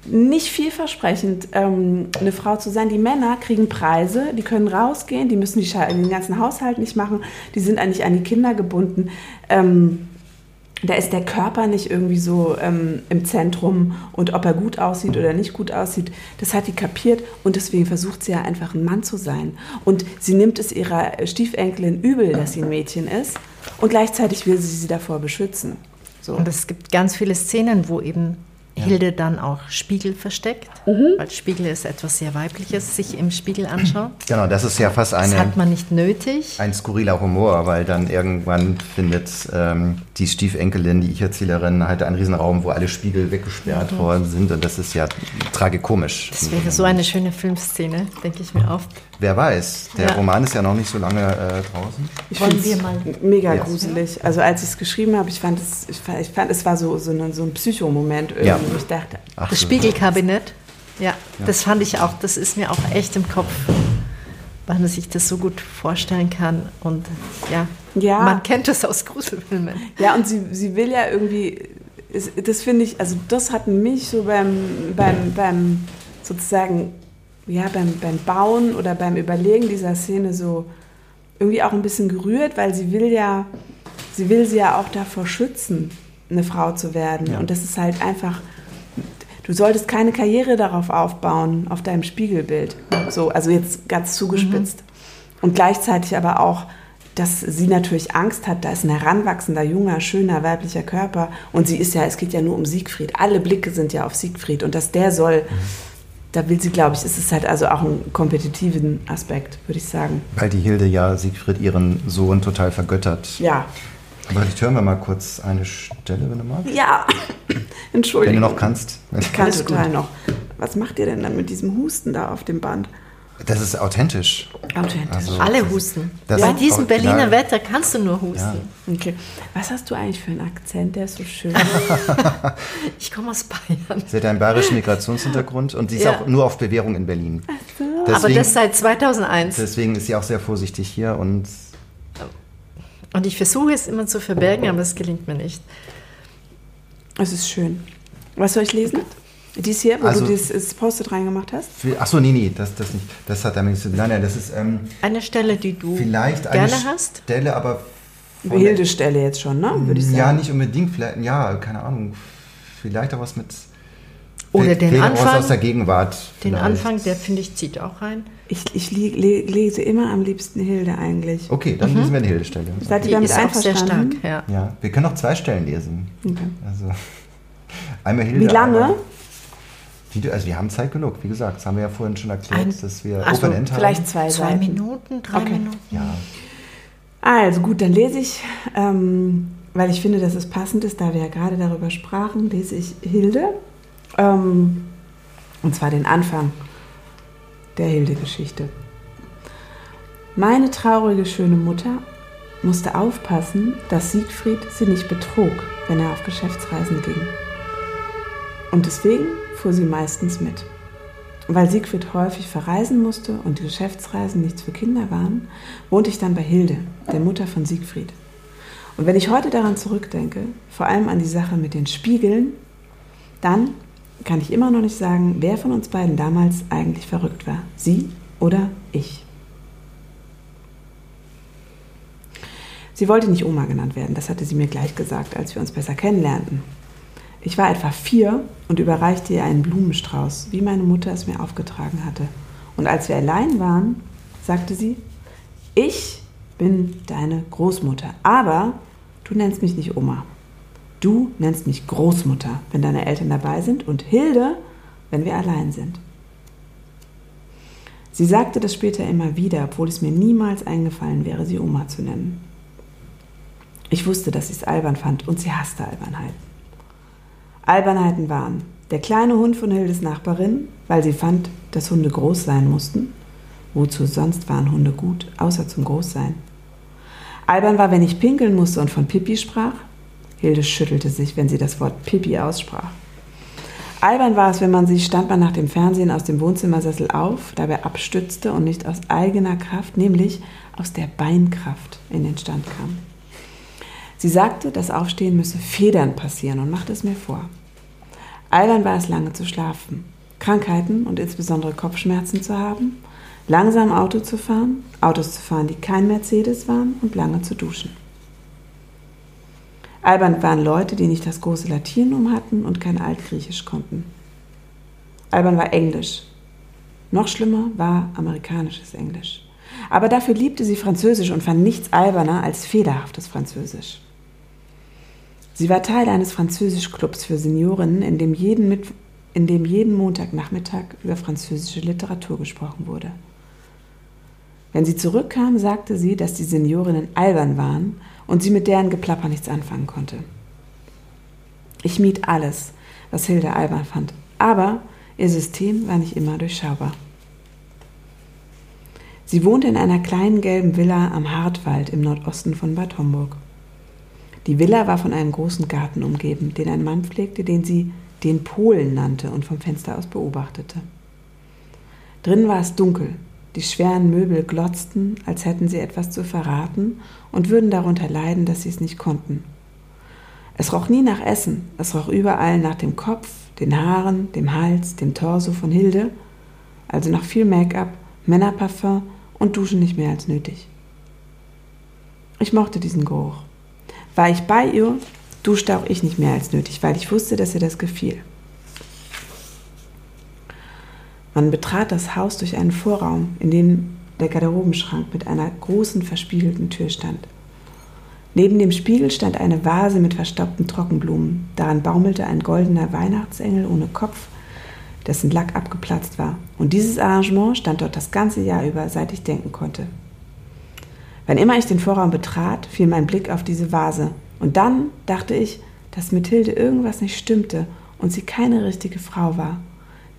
nicht vielversprechend, ähm, eine Frau zu sein. Die Männer kriegen Preise, die können rausgehen, die müssen die den ganzen Haushalt nicht machen, die sind eigentlich an die Kinder gebunden. Ähm, da ist der Körper nicht irgendwie so ähm, im Zentrum und ob er gut aussieht oder nicht gut aussieht, das hat die kapiert und deswegen versucht sie ja einfach ein Mann zu sein. Und sie nimmt es ihrer Stiefenkelin übel, dass sie ein Mädchen ist und gleichzeitig will sie sie davor beschützen. So. Und es gibt ganz viele Szenen, wo eben Hilde dann auch Spiegel versteckt, mhm. weil Spiegel ist etwas sehr Weibliches, sich im Spiegel anschauen. Genau, das ist ja fast eine. Das hat man nicht nötig. Ein skurriler Humor, weil dann irgendwann findet ähm, die Stiefenkelin, die Ich-Erzählerin, halt einen Riesenraum, wo alle Spiegel weggesperrt mhm. worden sind und das ist ja tragikomisch. Das wäre so eine schöne Filmszene, denke ich mir oft. Wer weiß, der ja. Roman ist ja noch nicht so lange äh, draußen. Ich Wollen wir mal mega yes. gruselig. Also als ich es geschrieben habe, ich fand es, ich fand, ich fand, es war so, so, ein, so ein Psychomoment irgendwie, ja. ich dachte. Ach, das Spiegelkabinett, ja, ja, das fand ich auch, das ist mir auch echt im Kopf, weil man sich das so gut vorstellen kann. Und ja, ja. man kennt das aus Gruselfilmen. Ja, und sie, sie will ja irgendwie, das finde ich, also das hat mich so beim, beim, beim sozusagen ja, beim, beim Bauen oder beim Überlegen dieser Szene so irgendwie auch ein bisschen gerührt, weil sie will ja, sie will sie ja auch davor schützen, eine Frau zu werden. Ja. Und das ist halt einfach, du solltest keine Karriere darauf aufbauen, auf deinem Spiegelbild. So, also jetzt ganz zugespitzt. Mhm. Und gleichzeitig aber auch, dass sie natürlich Angst hat, da ist ein heranwachsender, junger, schöner, weiblicher Körper. Und sie ist ja, es geht ja nur um Siegfried. Alle Blicke sind ja auf Siegfried. Und dass der soll. Mhm da will sie, glaube ich, ist es halt also auch ein kompetitiven Aspekt, würde ich sagen. Weil die Hilde ja Siegfried ihren Sohn total vergöttert. Ja. Aber vielleicht hören wir mal kurz eine Stelle, wenn du magst. Ja, Entschuldigung. Wenn du noch kannst. Ich kann total noch. Was macht ihr denn dann mit diesem Husten da auf dem Band? Das ist authentisch. Authentisch. Also, Alle husten. Bei diesem Berliner Wetter kannst du nur husten. Ja. Okay. Was hast du eigentlich für einen Akzent? Der ist so schön. ich komme aus Bayern. Sie hat einen bayerischen Migrationshintergrund und sie ist ja. auch nur auf Bewährung in Berlin. So. Deswegen, Aber das seit 2001. Deswegen ist sie auch sehr vorsichtig hier und. Und ich versuche es immer zu verbergen, aber es gelingt mir nicht. Es ist schön. Was soll ich lesen? Dies hier, wo also, du das Post-it reingemacht hast? Achso, nee, nee, das, das nicht. Das hat damit nichts zu tun. Nein, nein, das ist. Ähm, eine Stelle, die du vielleicht gerne eine hast? Stelle, aber. Hilde-Stelle jetzt schon, ne? Würde ich sagen. Ja, nicht unbedingt. Vielleicht, ja, keine Ahnung. Vielleicht auch was mit. Oder den Anfang. aus der Gegenwart. Den vielleicht. Anfang, der finde ich, zieht auch rein. Ich, ich lese immer am liebsten Hilde eigentlich. Okay, dann mhm. lesen wir eine Hilde-Stelle. Seid ihr damit ist einverstanden? Auch sehr stark, ja. ja. Wir können auch zwei Stellen lesen. Okay. Also, einmal Hilde. Wie lange? Wie, also wir haben Zeit genug, wie gesagt, das haben wir ja vorhin schon erklärt, Ein, dass wir Open End haben. Vielleicht zwei, zwei Minuten, drei okay. Minuten. Ja. Also gut, dann lese ich, ähm, weil ich finde, dass es passend ist, da wir ja gerade darüber sprachen, lese ich Hilde. Ähm, und zwar den Anfang der Hilde-Geschichte. Meine traurige schöne Mutter musste aufpassen, dass Siegfried sie nicht betrog, wenn er auf Geschäftsreisen ging. Und deswegen fuhr sie meistens mit. Weil Siegfried häufig verreisen musste und die Geschäftsreisen nichts für Kinder waren, wohnte ich dann bei Hilde, der Mutter von Siegfried. Und wenn ich heute daran zurückdenke, vor allem an die Sache mit den Spiegeln, dann kann ich immer noch nicht sagen, wer von uns beiden damals eigentlich verrückt war. Sie oder ich. Sie wollte nicht Oma genannt werden, das hatte sie mir gleich gesagt, als wir uns besser kennenlernten. Ich war etwa vier und überreichte ihr einen Blumenstrauß, wie meine Mutter es mir aufgetragen hatte. Und als wir allein waren, sagte sie, ich bin deine Großmutter, aber du nennst mich nicht Oma. Du nennst mich Großmutter, wenn deine Eltern dabei sind und Hilde, wenn wir allein sind. Sie sagte das später immer wieder, obwohl es mir niemals eingefallen wäre, sie Oma zu nennen. Ich wusste, dass sie es albern fand und sie hasste Albernheiten. Albernheiten waren der kleine Hund von Hildes Nachbarin, weil sie fand, dass Hunde groß sein mussten. Wozu sonst waren Hunde gut, außer zum Großsein? Albern war, wenn ich pinkeln musste und von Pipi sprach. Hilde schüttelte sich, wenn sie das Wort Pipi aussprach. Albern war es, wenn man sich, stand man nach dem Fernsehen aus dem Wohnzimmersessel auf, dabei abstützte und nicht aus eigener Kraft, nämlich aus der Beinkraft in den Stand kam. Sie sagte, das Aufstehen müsse Federn passieren und machte es mir vor. Albern war es lange zu schlafen, Krankheiten und insbesondere Kopfschmerzen zu haben, langsam Auto zu fahren, Autos zu fahren, die kein Mercedes waren und lange zu duschen. Albern waren Leute, die nicht das große Latinum hatten und kein Altgriechisch konnten. Albern war Englisch. Noch schlimmer war amerikanisches Englisch. Aber dafür liebte sie Französisch und fand nichts alberner als fehlerhaftes Französisch. Sie war Teil eines Französischclubs für Seniorinnen, in dem jeden, Mit in dem jeden Montagnachmittag über französische Literatur gesprochen wurde. Wenn sie zurückkam, sagte sie, dass die Seniorinnen albern waren und sie mit deren Geplapper nichts anfangen konnte. Ich mied alles, was Hilde albern fand, aber ihr System war nicht immer durchschaubar. Sie wohnte in einer kleinen gelben Villa am Hartwald im Nordosten von Bad Homburg. Die Villa war von einem großen Garten umgeben, den ein Mann pflegte, den sie den Polen nannte und vom Fenster aus beobachtete. Drin war es dunkel, die schweren Möbel glotzten, als hätten sie etwas zu verraten und würden darunter leiden, dass sie es nicht konnten. Es roch nie nach Essen, es roch überall nach dem Kopf, den Haaren, dem Hals, dem Torso von Hilde, also nach viel Make-up, Männerparfum und Duschen nicht mehr als nötig. Ich mochte diesen Geruch. War ich bei ihr, duschte auch ich nicht mehr als nötig, weil ich wusste, dass ihr das gefiel. Man betrat das Haus durch einen Vorraum, in dem der Garderobenschrank mit einer großen verspiegelten Tür stand. Neben dem Spiegel stand eine Vase mit verstaubten Trockenblumen. Daran baumelte ein goldener Weihnachtsengel ohne Kopf, dessen Lack abgeplatzt war. Und dieses Arrangement stand dort das ganze Jahr über, seit ich denken konnte. Wann immer ich den Vorraum betrat, fiel mein Blick auf diese Vase. Und dann dachte ich, dass mit Hilde irgendwas nicht stimmte und sie keine richtige Frau war.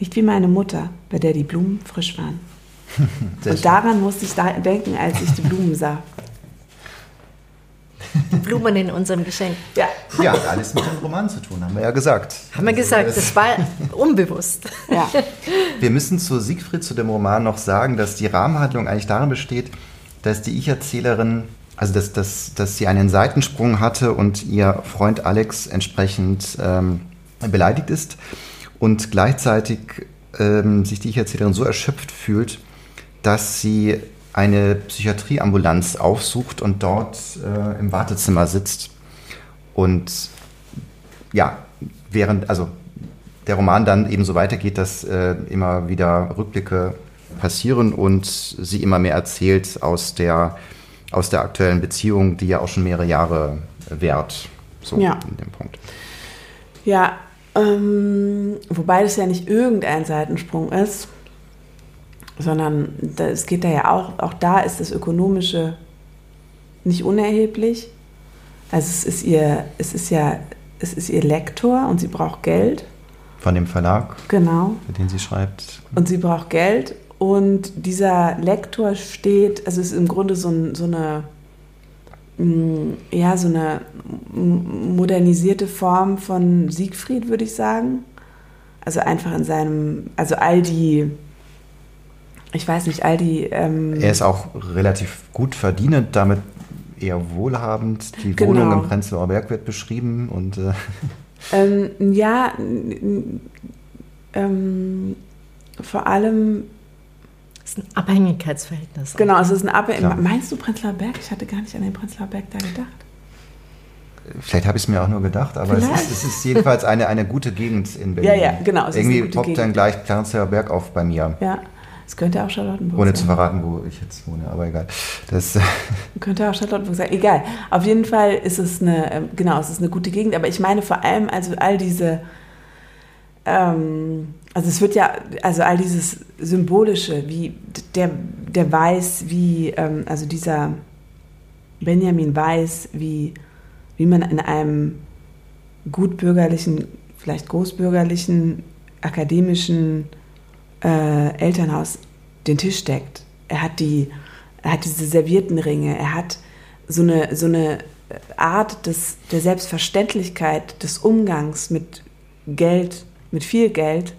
Nicht wie meine Mutter, bei der die Blumen frisch waren. und daran musste ich denken, als ich die Blumen sah. Die Blumen in unserem Geschenk. Ja. Ja, hat alles mit dem Roman zu tun, haben wir ja gesagt. Haben wir gesagt, das war unbewusst. Ja. Wir müssen zu Siegfried, zu dem Roman noch sagen, dass die Rahmenhandlung eigentlich darin besteht, dass die Ich-Erzählerin, also dass, dass, dass sie einen Seitensprung hatte und ihr Freund Alex entsprechend ähm, beleidigt ist und gleichzeitig ähm, sich die Ich-Erzählerin so erschöpft fühlt, dass sie eine Psychiatrieambulanz aufsucht und dort äh, im Wartezimmer sitzt. Und ja, während, also der Roman dann eben so weitergeht, dass äh, immer wieder Rückblicke passieren und sie immer mehr erzählt aus der, aus der aktuellen Beziehung, die ja auch schon mehrere Jahre währt. So ja. in dem Punkt. Ja, ähm, wobei das ja nicht irgendein Seitensprung ist, sondern es geht da ja auch, auch da ist das Ökonomische nicht unerheblich. Also es ist ihr, es ist ja, es ist ihr Lektor und sie braucht Geld. Von dem Verlag, genau. mit dem sie schreibt. Und sie braucht Geld und dieser Lektor steht, also es ist im Grunde so, ein, so eine mm, ja, so eine modernisierte Form von Siegfried, würde ich sagen. Also einfach in seinem, also all die, ich weiß nicht, all die. Ähm er ist auch relativ gut verdienend, damit eher wohlhabend. Die genau. Wohnung im Prenzlauer Berg wird beschrieben und. Äh ähm, ja, ähm, vor allem ist ein Abhängigkeitsverhältnis. Genau, es ist ein Abhängigkeitsverhältnis. Meinst du Prenzlauer Berg? Ich hatte gar nicht an den Prenzlauer Berg da gedacht. Vielleicht habe ich es mir auch nur gedacht, aber es ist, es ist, jedenfalls eine, eine gute Gegend in Berlin. Ja, ja, genau. Irgendwie poppt Gegend. dann gleich Prenzlauer Berg auf bei mir. Ja, es könnte auch Charlottenburg Ohne sein. zu verraten, wo ich jetzt wohne, aber egal. Das könnte auch Charlottenburg sein. Egal. Auf jeden Fall ist es eine, ähm, genau, es ist eine gute Gegend, aber ich meine vor allem also all diese ähm, also es wird ja, also all dieses Symbolische, wie der, der weiß, wie, ähm, also dieser Benjamin weiß, wie, wie man in einem gutbürgerlichen, vielleicht großbürgerlichen, akademischen äh, Elternhaus den Tisch deckt. Er hat die, er hat diese Serviertenringe, er hat so eine, so eine Art des, der Selbstverständlichkeit des Umgangs mit Geld mit viel Geld,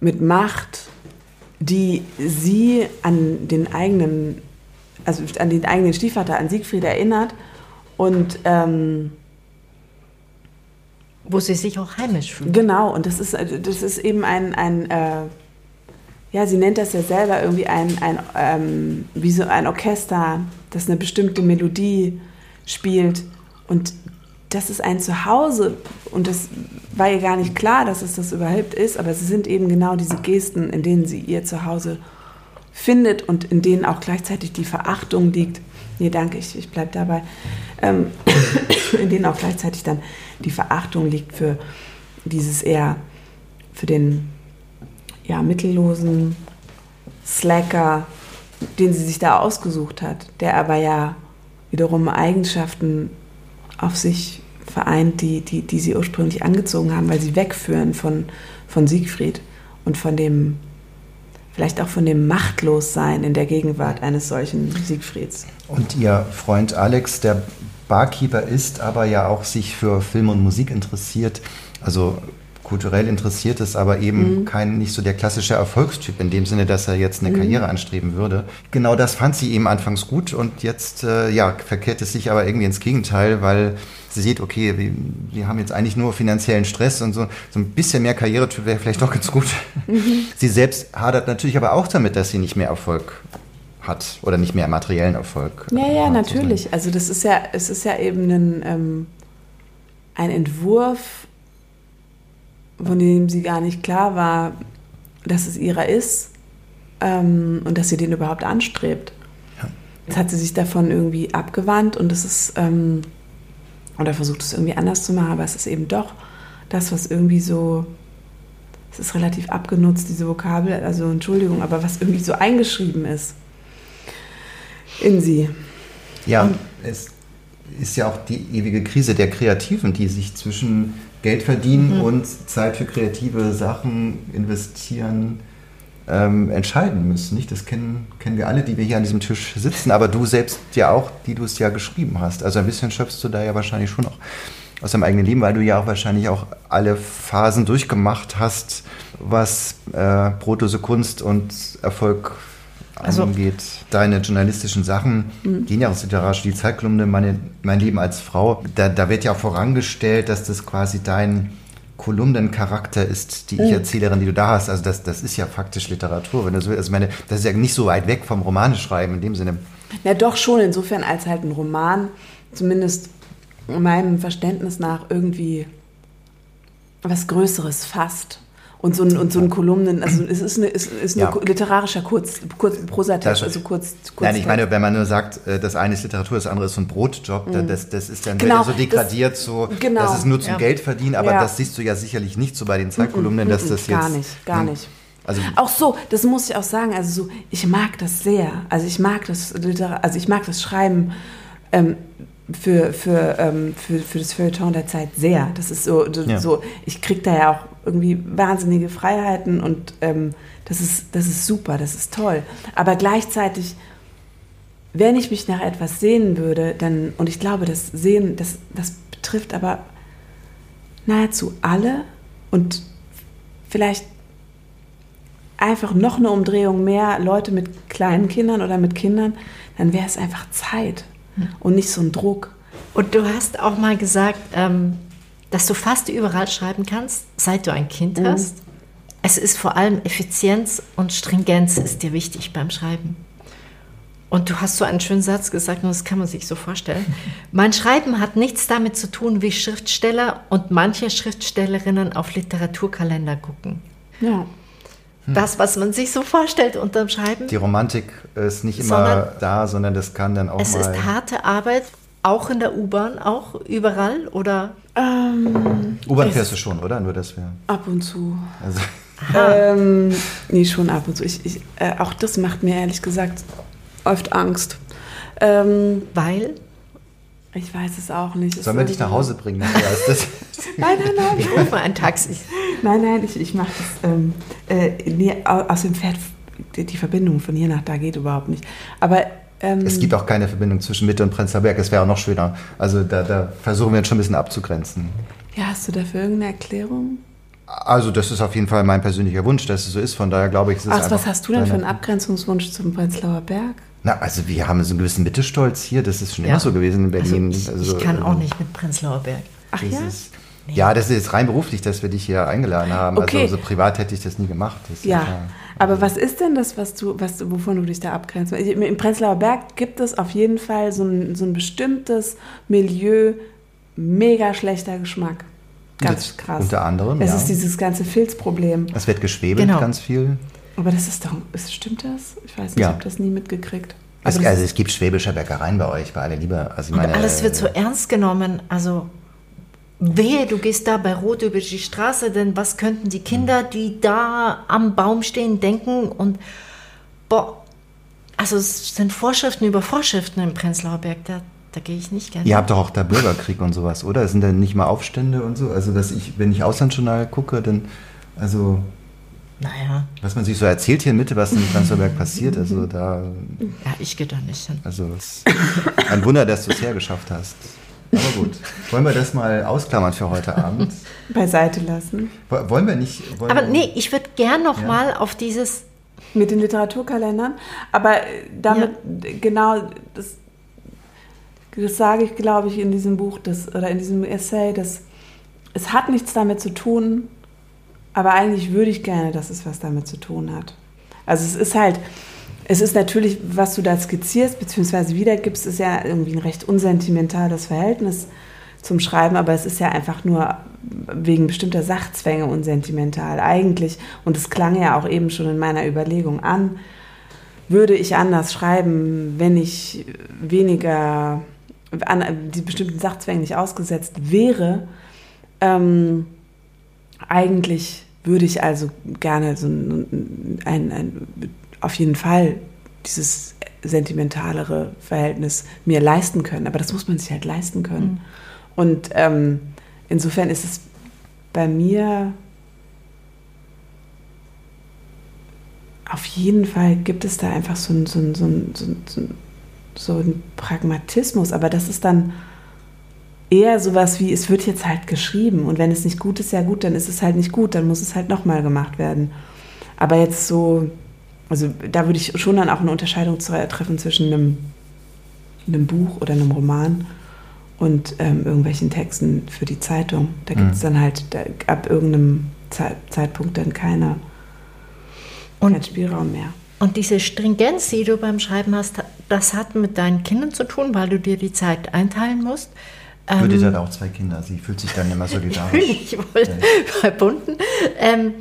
mit Macht, die sie an den eigenen, also an den eigenen Stiefvater, an Siegfried erinnert und ähm, wo sie sich auch heimisch fühlen. Genau, und das ist, das ist eben ein, ein äh, ja, sie nennt das ja selber irgendwie ein, ein ähm, wie so ein Orchester, das eine bestimmte Melodie spielt. Und das ist ein Zuhause. Und das war ihr gar nicht klar, dass es das überhaupt ist, aber es sind eben genau diese Gesten, in denen sie ihr Zuhause findet und in denen auch gleichzeitig die Verachtung liegt. Nee, danke, ich, ich bleibe dabei. Ähm, in denen auch gleichzeitig dann die Verachtung liegt für dieses eher, für den ja, mittellosen Slacker, den sie sich da ausgesucht hat, der aber ja wiederum Eigenschaften auf sich vereint, die, die, die sie ursprünglich angezogen haben, weil sie wegführen von, von Siegfried und von dem, vielleicht auch von dem Machtlossein in der Gegenwart eines solchen Siegfrieds. Und ihr Freund Alex, der Barkeeper ist, aber ja auch sich für Film und Musik interessiert, also kulturell interessiert ist, aber eben mhm. kein nicht so der klassische Erfolgstyp in dem Sinne, dass er jetzt eine mhm. Karriere anstreben würde. Genau das fand sie eben anfangs gut und jetzt äh, ja verkehrt es sich aber irgendwie ins Gegenteil, weil sie sieht, okay, wir, wir haben jetzt eigentlich nur finanziellen Stress und so, so ein bisschen mehr Karrieretyp wäre vielleicht doch ganz gut. Mhm. Sie selbst hadert natürlich aber auch damit, dass sie nicht mehr Erfolg hat oder nicht mehr materiellen Erfolg. Ja, ja, natürlich. Also das ist ja, es ist ja eben ein, ähm, ein Entwurf von dem sie gar nicht klar war, dass es ihrer ist ähm, und dass sie den überhaupt anstrebt. Ja. Jetzt hat sie sich davon irgendwie abgewandt und es ist, ähm, oder versucht es irgendwie anders zu machen, aber es ist eben doch das, was irgendwie so, es ist relativ abgenutzt, diese Vokabel, also Entschuldigung, aber was irgendwie so eingeschrieben ist in sie. Ja, und es ist ja auch die ewige Krise der Kreativen, die sich zwischen Geld verdienen mhm. und Zeit für kreative Sachen investieren ähm, entscheiden müssen. Nicht? Das kennen, kennen wir alle, die wir hier an diesem Tisch sitzen, aber du selbst ja auch, die du es ja geschrieben hast. Also ein bisschen schöpfst du da ja wahrscheinlich schon auch aus deinem eigenen Leben, weil du ja auch wahrscheinlich auch alle Phasen durchgemacht hast, was äh, Brotose Kunst und Erfolg also, angeht. Deine journalistischen Sachen mhm. gehen ja aus literarisch die Zeitkolumne meine, Mein Leben als Frau. Da, da wird ja vorangestellt, dass das quasi dein Kolumnencharakter ist, die mhm. Ich-Erzählerin, die du da hast. Also das, das ist ja faktisch Literatur. Wenn du so, also meine, das ist ja nicht so weit weg vom Romaneschreiben in dem Sinne. Ja, doch schon, insofern als halt ein Roman, zumindest meinem Verständnis nach, irgendwie was Größeres fasst und so ein, und so ein Kolumnen, also es ist, eine, es ist ein ja. literarischer Kurz, Kurz, Prosatext, also kurz, kurz. Nein, ich meine, wenn man nur sagt, äh, das eine ist Literatur, das andere ist so ein Brotjob, mhm. das, das ist dann genau, so degradiert, das, so, genau, das ist nur zum ja. Geld verdienen, aber ja. das siehst du ja sicherlich nicht so bei den Zeitkolumnen, mhm, dass das jetzt... Gar nicht, gar hm. nicht. Also, auch so, das muss ich auch sagen, also so, ich mag das sehr, also ich mag das Literar also ich mag das Schreiben ähm, für, für, ähm, für, für das Feuilleton der Zeit sehr. Das ist so, so, so ich kriege da ja auch irgendwie wahnsinnige Freiheiten und ähm, das, ist, das ist super, das ist toll. Aber gleichzeitig, wenn ich mich nach etwas sehen würde, dann, und ich glaube, das Sehen, das, das betrifft aber nahezu alle und vielleicht einfach noch eine Umdrehung mehr Leute mit kleinen Kindern oder mit Kindern, dann wäre es einfach Zeit hm. und nicht so ein Druck. Und du hast auch mal gesagt, ähm, dass du fast überall schreiben kannst, seit du ein Kind mhm. hast. Es ist vor allem Effizienz und Stringenz ist dir wichtig beim Schreiben. Und du hast so einen schönen Satz gesagt, und das kann man sich so vorstellen. Mein Schreiben hat nichts damit zu tun, wie Schriftsteller und manche Schriftstellerinnen auf Literaturkalender gucken. Ja. Hm. Das, was man sich so vorstellt unterm Schreiben. Die Romantik ist nicht immer sondern, da, sondern das kann dann auch es mal... Es ist harte Arbeit, auch in der U-Bahn, auch überall, oder? Ähm, U-Bahn fährst du schon, oder? Nur das wäre. Ab und zu. Also. Ähm, nee, schon ab und zu. Ich, ich, äh, auch das macht mir ehrlich gesagt oft Angst. Ähm, Weil? Ich weiß es auch nicht. Sollen wir dich nach Hause bringen? nein, nein, nein. Ich rufe mal ein Taxi. Nein, nein, ich, ich mache das. Ähm, äh, nee, aus dem Pferd, die Verbindung von hier nach da geht überhaupt nicht. Aber ähm, es gibt auch keine Verbindung zwischen Mitte und Prenzlauer Berg. Es wäre auch noch schöner. Also da, da, versuchen wir jetzt schon ein bisschen abzugrenzen. Ja, hast du dafür irgendeine Erklärung? Also das ist auf jeden Fall mein persönlicher Wunsch, dass es so ist. Von daher glaube ich, es ist Ach, was hast du denn für einen Abgrenzungswunsch zum Prenzlauer Berg? Na, also wir haben so einen gewissen Mittestolz hier. Das ist schon ja. immer so gewesen in Berlin. Also ich, also, ich kann auch ähm, nicht mit Prenzlauer Berg. Ach ja? Ist, nee. Ja, das ist rein beruflich, dass wir dich hier eingeladen haben. Okay. Also so privat hätte ich das nie gemacht. Das ja, ja aber was ist denn das, was du, was, wovon du dich da abgrenzt? Im Prenzlauer Berg gibt es auf jeden Fall so ein, so ein bestimmtes Milieu, mega schlechter Geschmack. Ganz krass. Unter anderem. Es ja. ist dieses ganze Filzproblem. Es wird geschwebelt genau. ganz viel. Aber das ist doch, ist, stimmt das? Ich weiß nicht, ja. ich habe das nie mitgekriegt. Es, also es gibt schwäbische Bäckereien bei euch, bei aller Liebe. Also meine, alles wird so ernst genommen. Also wehe, du gehst da bei Rot über die Straße, denn was könnten die Kinder, die da am Baum stehen, denken? Und boah, also es sind Vorschriften über Vorschriften im Prenzlauer Berg. Da, da gehe ich nicht gerne. Ihr habt doch auch da Bürgerkrieg und sowas, oder? Sind da nicht mal Aufstände und so? Also, dass ich, wenn ich Auslandsjournal gucke, dann, also. Naja. Was man sich so erzählt hier in Mitte, was in Prenzlauer passiert, also da. Ja, ich gehe da nicht hin. Also, es ist ein Wunder, dass du es hergeschafft hast. Aber gut, wollen wir das mal ausklammern für heute Abend? Beiseite lassen. Wollen wir nicht. Wollen Aber nee, ich würde gern noch ja. mal auf dieses. Mit den Literaturkalendern. Aber damit, ja. genau, das das sage ich, glaube ich, in diesem Buch das, oder in diesem Essay, dass es hat nichts damit zu tun, aber eigentlich würde ich gerne, dass es was damit zu tun hat. Also es ist halt, es ist natürlich, was du da skizzierst, beziehungsweise wiedergibst, ist ja irgendwie ein recht unsentimentales Verhältnis zum Schreiben, aber es ist ja einfach nur wegen bestimmter Sachzwänge unsentimental eigentlich. Und es klang ja auch eben schon in meiner Überlegung an, würde ich anders schreiben, wenn ich weniger an die bestimmten Sachzwängen nicht ausgesetzt wäre. Ähm, eigentlich würde ich also gerne so ein, ein, ein, auf jeden Fall dieses sentimentalere Verhältnis mir leisten können. Aber das muss man sich halt leisten können. Mhm. Und ähm, insofern ist es bei mir auf jeden Fall gibt es da einfach so ein, so ein, so ein, so ein so Pragmatismus, aber das ist dann eher sowas wie, es wird jetzt halt geschrieben und wenn es nicht gut ist, ja gut, dann ist es halt nicht gut, dann muss es halt nochmal gemacht werden. Aber jetzt so, also da würde ich schon dann auch eine Unterscheidung treffen zwischen einem, einem Buch oder einem Roman und ähm, irgendwelchen Texten für die Zeitung. Da gibt es mhm. dann halt da, ab irgendeinem Ze Zeitpunkt dann keine, und, keinen Spielraum mehr. Und diese Stringenz, die du beim Schreiben hast, das hat mit deinen Kindern zu tun, weil du dir die Zeit einteilen musst. Judith ähm, hat auch zwei Kinder, sie fühlt sich dann immer solidarisch. ich wollte verbunden. Ähm,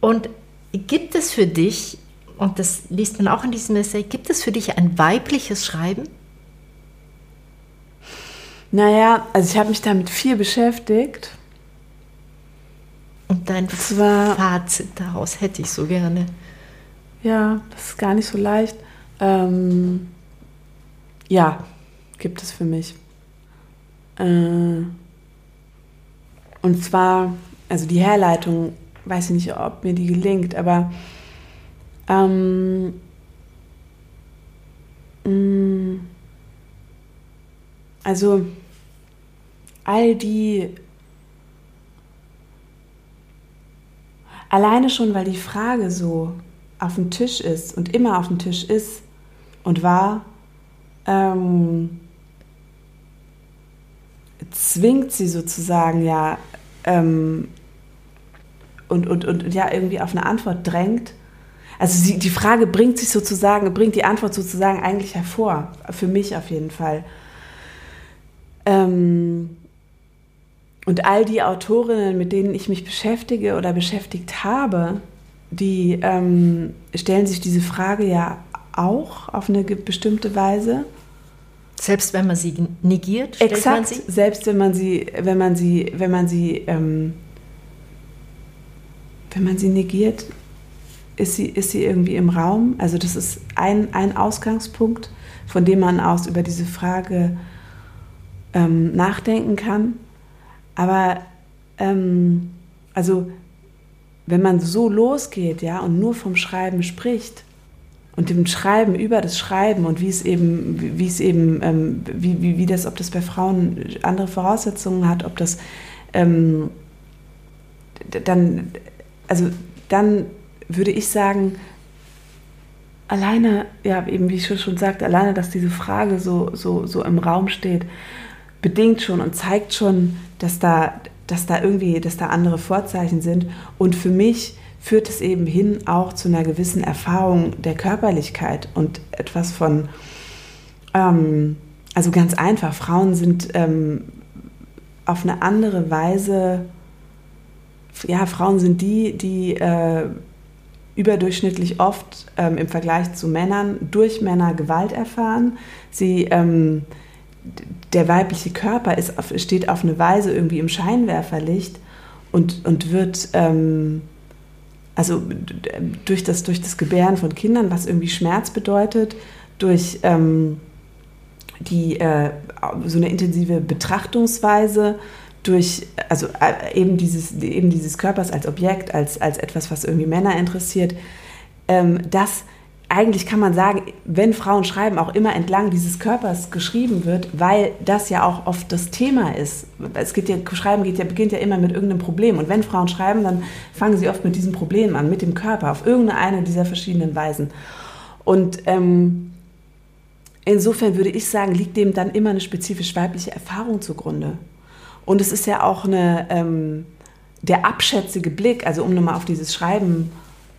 und gibt es für dich, und das liest man auch in diesem Essay, gibt es für dich ein weibliches Schreiben? Naja, also ich habe mich damit viel beschäftigt. Und dein Fazit daraus hätte ich so gerne. Ja, das ist gar nicht so leicht. Ähm, ja, gibt es für mich. Äh, und zwar, also die Herleitung, weiß ich nicht, ob mir die gelingt, aber ähm, mm, also all die alleine schon, weil die Frage so auf dem Tisch ist und immer auf dem Tisch ist und war, ähm, zwingt sie sozusagen ja ähm, und, und, und ja irgendwie auf eine Antwort drängt. Also sie, die Frage bringt sich sozusagen, bringt die Antwort sozusagen eigentlich hervor, für mich auf jeden Fall. Ähm, und all die Autorinnen, mit denen ich mich beschäftige oder beschäftigt habe, die ähm, stellen sich diese Frage ja auch auf eine bestimmte Weise. Selbst wenn man sie negiert, stellt Exakt, man sie? selbst wenn man sie, wenn man sie, wenn man sie, ähm, wenn man sie negiert, ist sie, ist sie irgendwie im Raum. Also das ist ein, ein Ausgangspunkt, von dem man aus über diese Frage ähm, nachdenken kann. Aber ähm, also wenn man so losgeht, ja, und nur vom Schreiben spricht und dem Schreiben über das Schreiben und wie es eben, wie es eben, ähm, wie, wie, wie das, ob das bei Frauen andere Voraussetzungen hat, ob das ähm, dann, also dann würde ich sagen, alleine, ja, eben wie ich schon sagte, alleine, dass diese Frage so, so, so im Raum steht, bedingt schon und zeigt schon, dass da, dass da irgendwie, dass da andere Vorzeichen sind. Und für mich führt es eben hin auch zu einer gewissen Erfahrung der Körperlichkeit und etwas von, ähm, also ganz einfach, Frauen sind ähm, auf eine andere Weise, ja, Frauen sind die, die äh, überdurchschnittlich oft ähm, im Vergleich zu Männern durch Männer Gewalt erfahren. Sie, ähm, der weibliche Körper ist auf, steht auf eine Weise irgendwie im Scheinwerferlicht und, und wird ähm, also durch das, durch das Gebären von Kindern, was irgendwie Schmerz bedeutet, durch ähm, die, äh, so eine intensive Betrachtungsweise, durch also äh, eben, dieses, eben dieses Körpers als Objekt, als, als etwas, was irgendwie Männer interessiert, ähm, das eigentlich kann man sagen, wenn Frauen schreiben, auch immer entlang dieses Körpers geschrieben wird, weil das ja auch oft das Thema ist. Es geht ja, Schreiben geht ja, beginnt ja immer mit irgendeinem Problem. Und wenn Frauen schreiben, dann fangen sie oft mit diesem Problem an, mit dem Körper, auf irgendeine dieser verschiedenen Weisen. Und ähm, insofern würde ich sagen, liegt dem dann immer eine spezifisch weibliche Erfahrung zugrunde. Und es ist ja auch eine, ähm, der abschätzige Blick, also um nochmal auf dieses Schreiben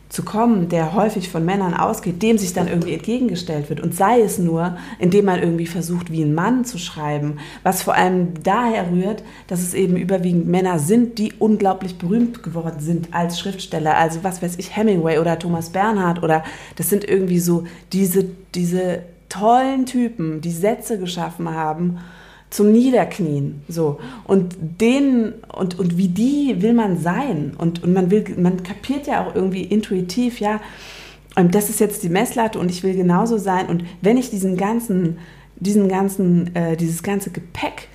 zu kommen, der häufig von Männern ausgeht, dem sich dann irgendwie entgegengestellt wird. Und sei es nur, indem man irgendwie versucht, wie ein Mann zu schreiben, was vor allem daher rührt, dass es eben überwiegend Männer sind, die unglaublich berühmt geworden sind als Schriftsteller. Also was weiß ich, Hemingway oder Thomas Bernhard oder das sind irgendwie so diese, diese tollen Typen, die Sätze geschaffen haben zum Niederknien. So. Und denen, und, und wie die will man sein. Und, und man will, man kapiert ja auch irgendwie intuitiv, ja, ähm, das ist jetzt die Messlatte und ich will genauso sein. Und wenn ich diesen ganzen, diesen ganzen, äh, dieses ganze Gepäck,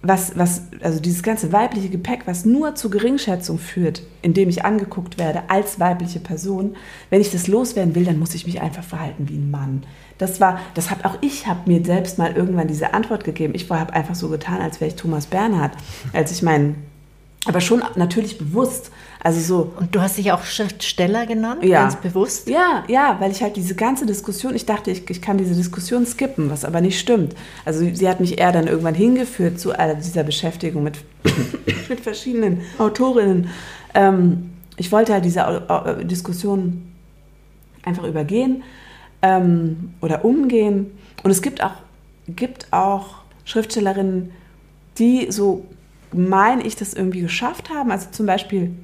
was, was, also dieses ganze weibliche Gepäck, was nur zu Geringschätzung führt, indem ich angeguckt werde als weibliche Person, wenn ich das loswerden will, dann muss ich mich einfach verhalten wie ein Mann. Das war, das habe auch ich habe mir selbst mal irgendwann diese Antwort gegeben. Ich habe einfach so getan, als wäre ich Thomas Bernhard, als ich meinen, aber schon natürlich bewusst. Also so. Und du hast dich auch Schriftsteller genannt, ja. ganz bewusst? Ja, ja, weil ich halt diese ganze Diskussion, ich dachte, ich, ich kann diese Diskussion skippen, was aber nicht stimmt. Also sie hat mich eher dann irgendwann hingeführt zu dieser Beschäftigung mit, mit verschiedenen Autorinnen. Ähm, ich wollte halt diese Diskussion einfach übergehen ähm, oder umgehen. Und es gibt auch, gibt auch Schriftstellerinnen, die so meine ich das irgendwie geschafft haben. Also zum Beispiel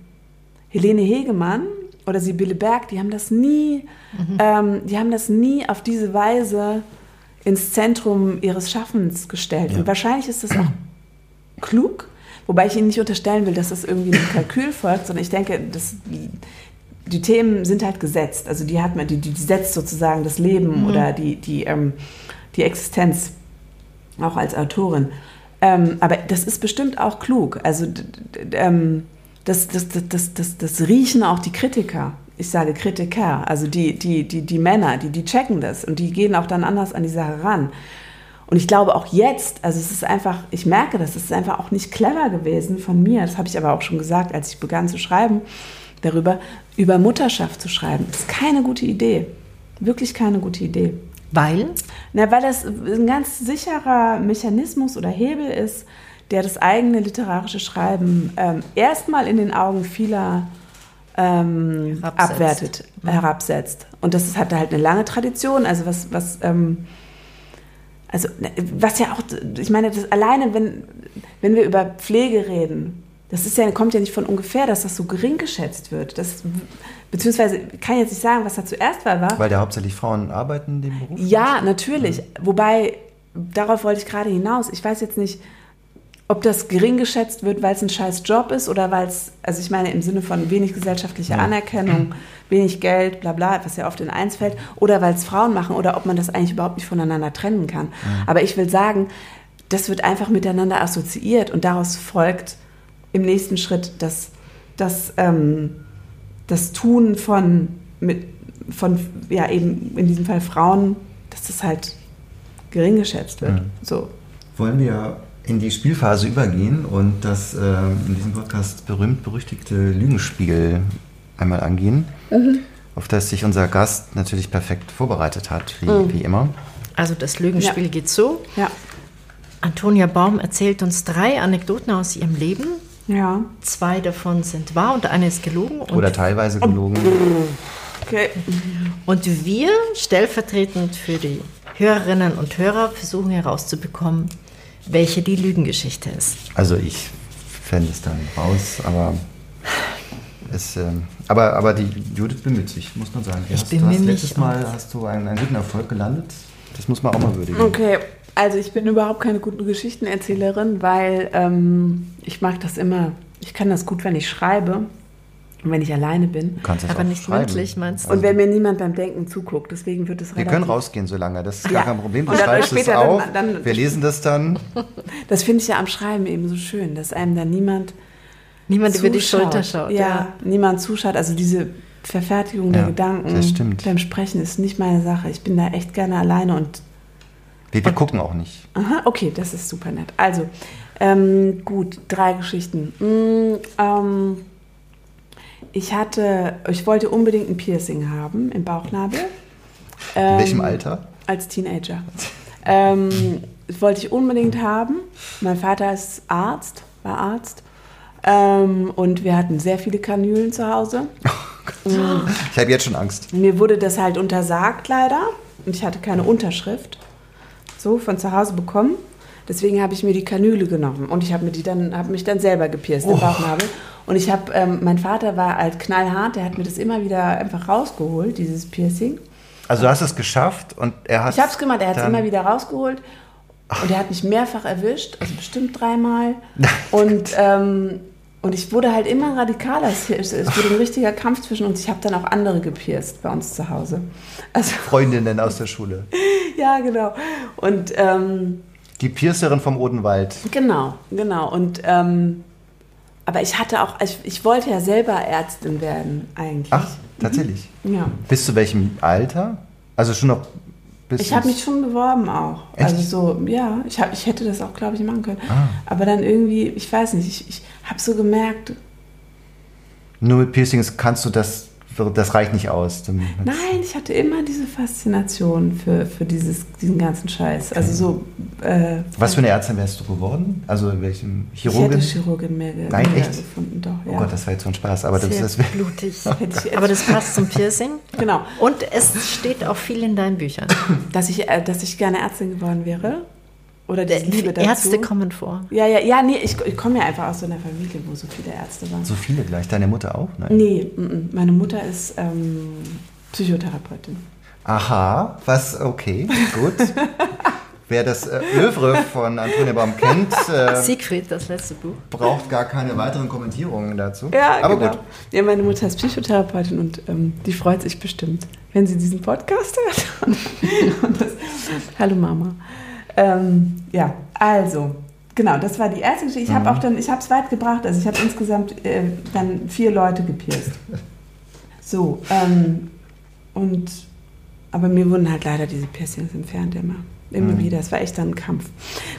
Helene Hegemann oder Sibylle Berg, die haben das nie, mhm. ähm, die haben das nie auf diese Weise ins Zentrum ihres Schaffens gestellt. Ja. Und wahrscheinlich ist das auch klug, wobei ich ihnen nicht unterstellen will, dass das irgendwie einem Kalkül folgt, sondern ich denke, dass die Themen sind halt gesetzt. Also die hat man, die, die setzt sozusagen das Leben mhm. oder die, die, ähm, die Existenz auch als Autorin. Ähm, aber das ist bestimmt auch klug. Also ähm, das, das, das, das, das riechen auch die Kritiker. Ich sage Kritiker, also die, die, die, die Männer, die, die checken das und die gehen auch dann anders an die Sache ran. Und ich glaube auch jetzt, also es ist einfach, ich merke das, es ist einfach auch nicht clever gewesen von mir, das habe ich aber auch schon gesagt, als ich begann zu schreiben, darüber, über Mutterschaft zu schreiben. Das ist keine gute Idee. Wirklich keine gute Idee. Weil? Na, weil das ein ganz sicherer Mechanismus oder Hebel ist, der das eigene literarische Schreiben ähm, erstmal in den Augen vieler ähm, abwertet, mhm. herabsetzt. Und das hat halt eine lange Tradition. Also was, was, ähm, also was ja auch, ich meine, das alleine, wenn, wenn wir über Pflege reden, das ist ja, kommt ja nicht von ungefähr, dass das so gering geschätzt wird. Das, beziehungsweise kann ich jetzt nicht sagen, was da zuerst war. war Weil da hauptsächlich Frauen arbeiten in dem Beruf? Ja, natürlich. Mhm. Wobei, darauf wollte ich gerade hinaus. Ich weiß jetzt nicht, ob das gering geschätzt wird, weil es ein scheiß Job ist oder weil es, also ich meine im Sinne von wenig gesellschaftliche Anerkennung, wenig Geld, bla bla, was ja oft in eins fällt, oder weil es Frauen machen oder ob man das eigentlich überhaupt nicht voneinander trennen kann. Aber ich will sagen, das wird einfach miteinander assoziiert und daraus folgt, im nächsten Schritt das, das, ähm, das Tun von, mit, von, ja, eben in diesem Fall Frauen, dass das halt gering geschätzt wird. Mhm. So. Wollen wir in die Spielphase übergehen und das äh, in diesem Podcast berühmt-berüchtigte Lügenspiel einmal angehen, mhm. auf das sich unser Gast natürlich perfekt vorbereitet hat, wie, mhm. wie immer. Also das Lügenspiel ja. geht so. Ja. Antonia Baum erzählt uns drei Anekdoten aus ihrem Leben. Ja. Zwei davon sind wahr und eine ist gelogen. Oder teilweise gelogen. Okay. Und wir, stellvertretend für die Hörerinnen und Hörer, versuchen herauszubekommen, welche die Lügengeschichte ist. Also ich fände es dann raus, aber es, äh, aber, aber die Judith bemüht sich, muss man sagen. Ich hast, bemühe mich letztes Mal hast du einen, einen guten Erfolg gelandet. Das muss man auch mal würdigen. Okay, also ich bin überhaupt keine gute Geschichtenerzählerin, weil ähm, ich mag das immer, ich kann das gut, wenn ich schreibe. Und wenn ich alleine bin. aber nicht mündlich, meinst du? Und wenn mir niemand beim Denken zuguckt, deswegen wird es Wir können rausgehen so lange, das ist gar ja. kein Problem. Du schreibst es auf, dann, dann, wir lesen das dann. Das finde ich ja am Schreiben eben so schön, dass einem dann niemand Niemand zuschaut. über die Schulter schaut. Ja, ja, niemand zuschaut. Also diese Verfertigung ja, der Gedanken beim Sprechen ist nicht meine Sache. Ich bin da echt gerne alleine und. Wir, wir und, gucken auch nicht. Aha, okay, das ist super nett. Also, ähm, gut, drei Geschichten. Mm, ähm, ich hatte, ich wollte unbedingt ein Piercing haben im Bauchnabel. Ähm, In welchem Alter? Als Teenager. ähm, das wollte ich unbedingt haben. Mein Vater ist Arzt, war Arzt. Ähm, und wir hatten sehr viele Kanülen zu Hause. Oh ich habe jetzt schon Angst. Mir wurde das halt untersagt leider. Und ich hatte keine Unterschrift. So, von zu Hause bekommen. Deswegen habe ich mir die Kanüle genommen und ich habe hab mich dann selber gepierst, oh. den Bauchnabel. Und ich habe, ähm, mein Vater war halt knallhart, der hat mir das immer wieder einfach rausgeholt, dieses Piercing. Also du hast es geschafft und er hat Ich habe es gemacht, er hat es immer wieder rausgeholt und er hat mich mehrfach erwischt, also bestimmt dreimal. und, ähm, und ich wurde halt immer radikaler. Es, wurde ein richtiger Kampf zwischen uns. Ich habe dann auch andere gepierst bei uns zu Hause. Also, Freundinnen aus der Schule. ja, genau. Und ähm, die Piercerin vom Odenwald. Genau, genau. Und ähm, aber ich hatte auch, ich, ich, wollte ja selber Ärztin werden eigentlich. Ach, tatsächlich. Mhm. Ja. Bis zu welchem Alter? Also schon noch Ich habe mich schon beworben auch. Echt? Also so, ja, ich, hab, ich hätte das auch, glaube ich, machen können. Ah. Aber dann irgendwie, ich weiß nicht, ich, ich habe so gemerkt. Nur mit Piercings kannst du das das reicht nicht aus. Nein, ich hatte immer diese Faszination für, für dieses, diesen ganzen Scheiß. Also so. Äh, Was für eine Ärztin wärst du geworden? Also in welchem Chirurgin? Ich hätte Chirurgin mehr, Nein, mehr echt? gefunden, doch. Oh ja. Oh Gott, das war jetzt so ein Spaß. Aber Sehr das, das blutig. aber das passt zum Piercing. Genau. Und es steht auch viel in deinen Büchern. Dass ich, äh, dass ich gerne Ärztin geworden wäre. Oder die Liebe dazu. Ärzte kommen vor. Ja, ja, ja, nee, ich, ich komme ja einfach aus so einer Familie, wo so viele Ärzte waren. So viele gleich? Deine Mutter auch? Nein. Nee, m -m. meine Mutter ist ähm, Psychotherapeutin. Aha, was, okay, gut. Wer das äh, Övre von Antonia Baum kennt, äh, Siegfried, das letzte Buch, braucht gar keine weiteren Kommentierungen dazu. Ja, aber genau. gut. Ja, meine Mutter ist Psychotherapeutin und ähm, die freut sich bestimmt, wenn sie diesen Podcast hört. das, hallo Mama. Ähm, ja, also, genau, das war die erste Geschichte. Ich mhm. habe auch dann, ich habe es weit gebracht. Also ich habe insgesamt äh, dann vier Leute gepierst. So, ähm, und, aber mir wurden halt leider diese Piercings entfernt immer. Immer mhm. wieder. Es war echt dann ein Kampf.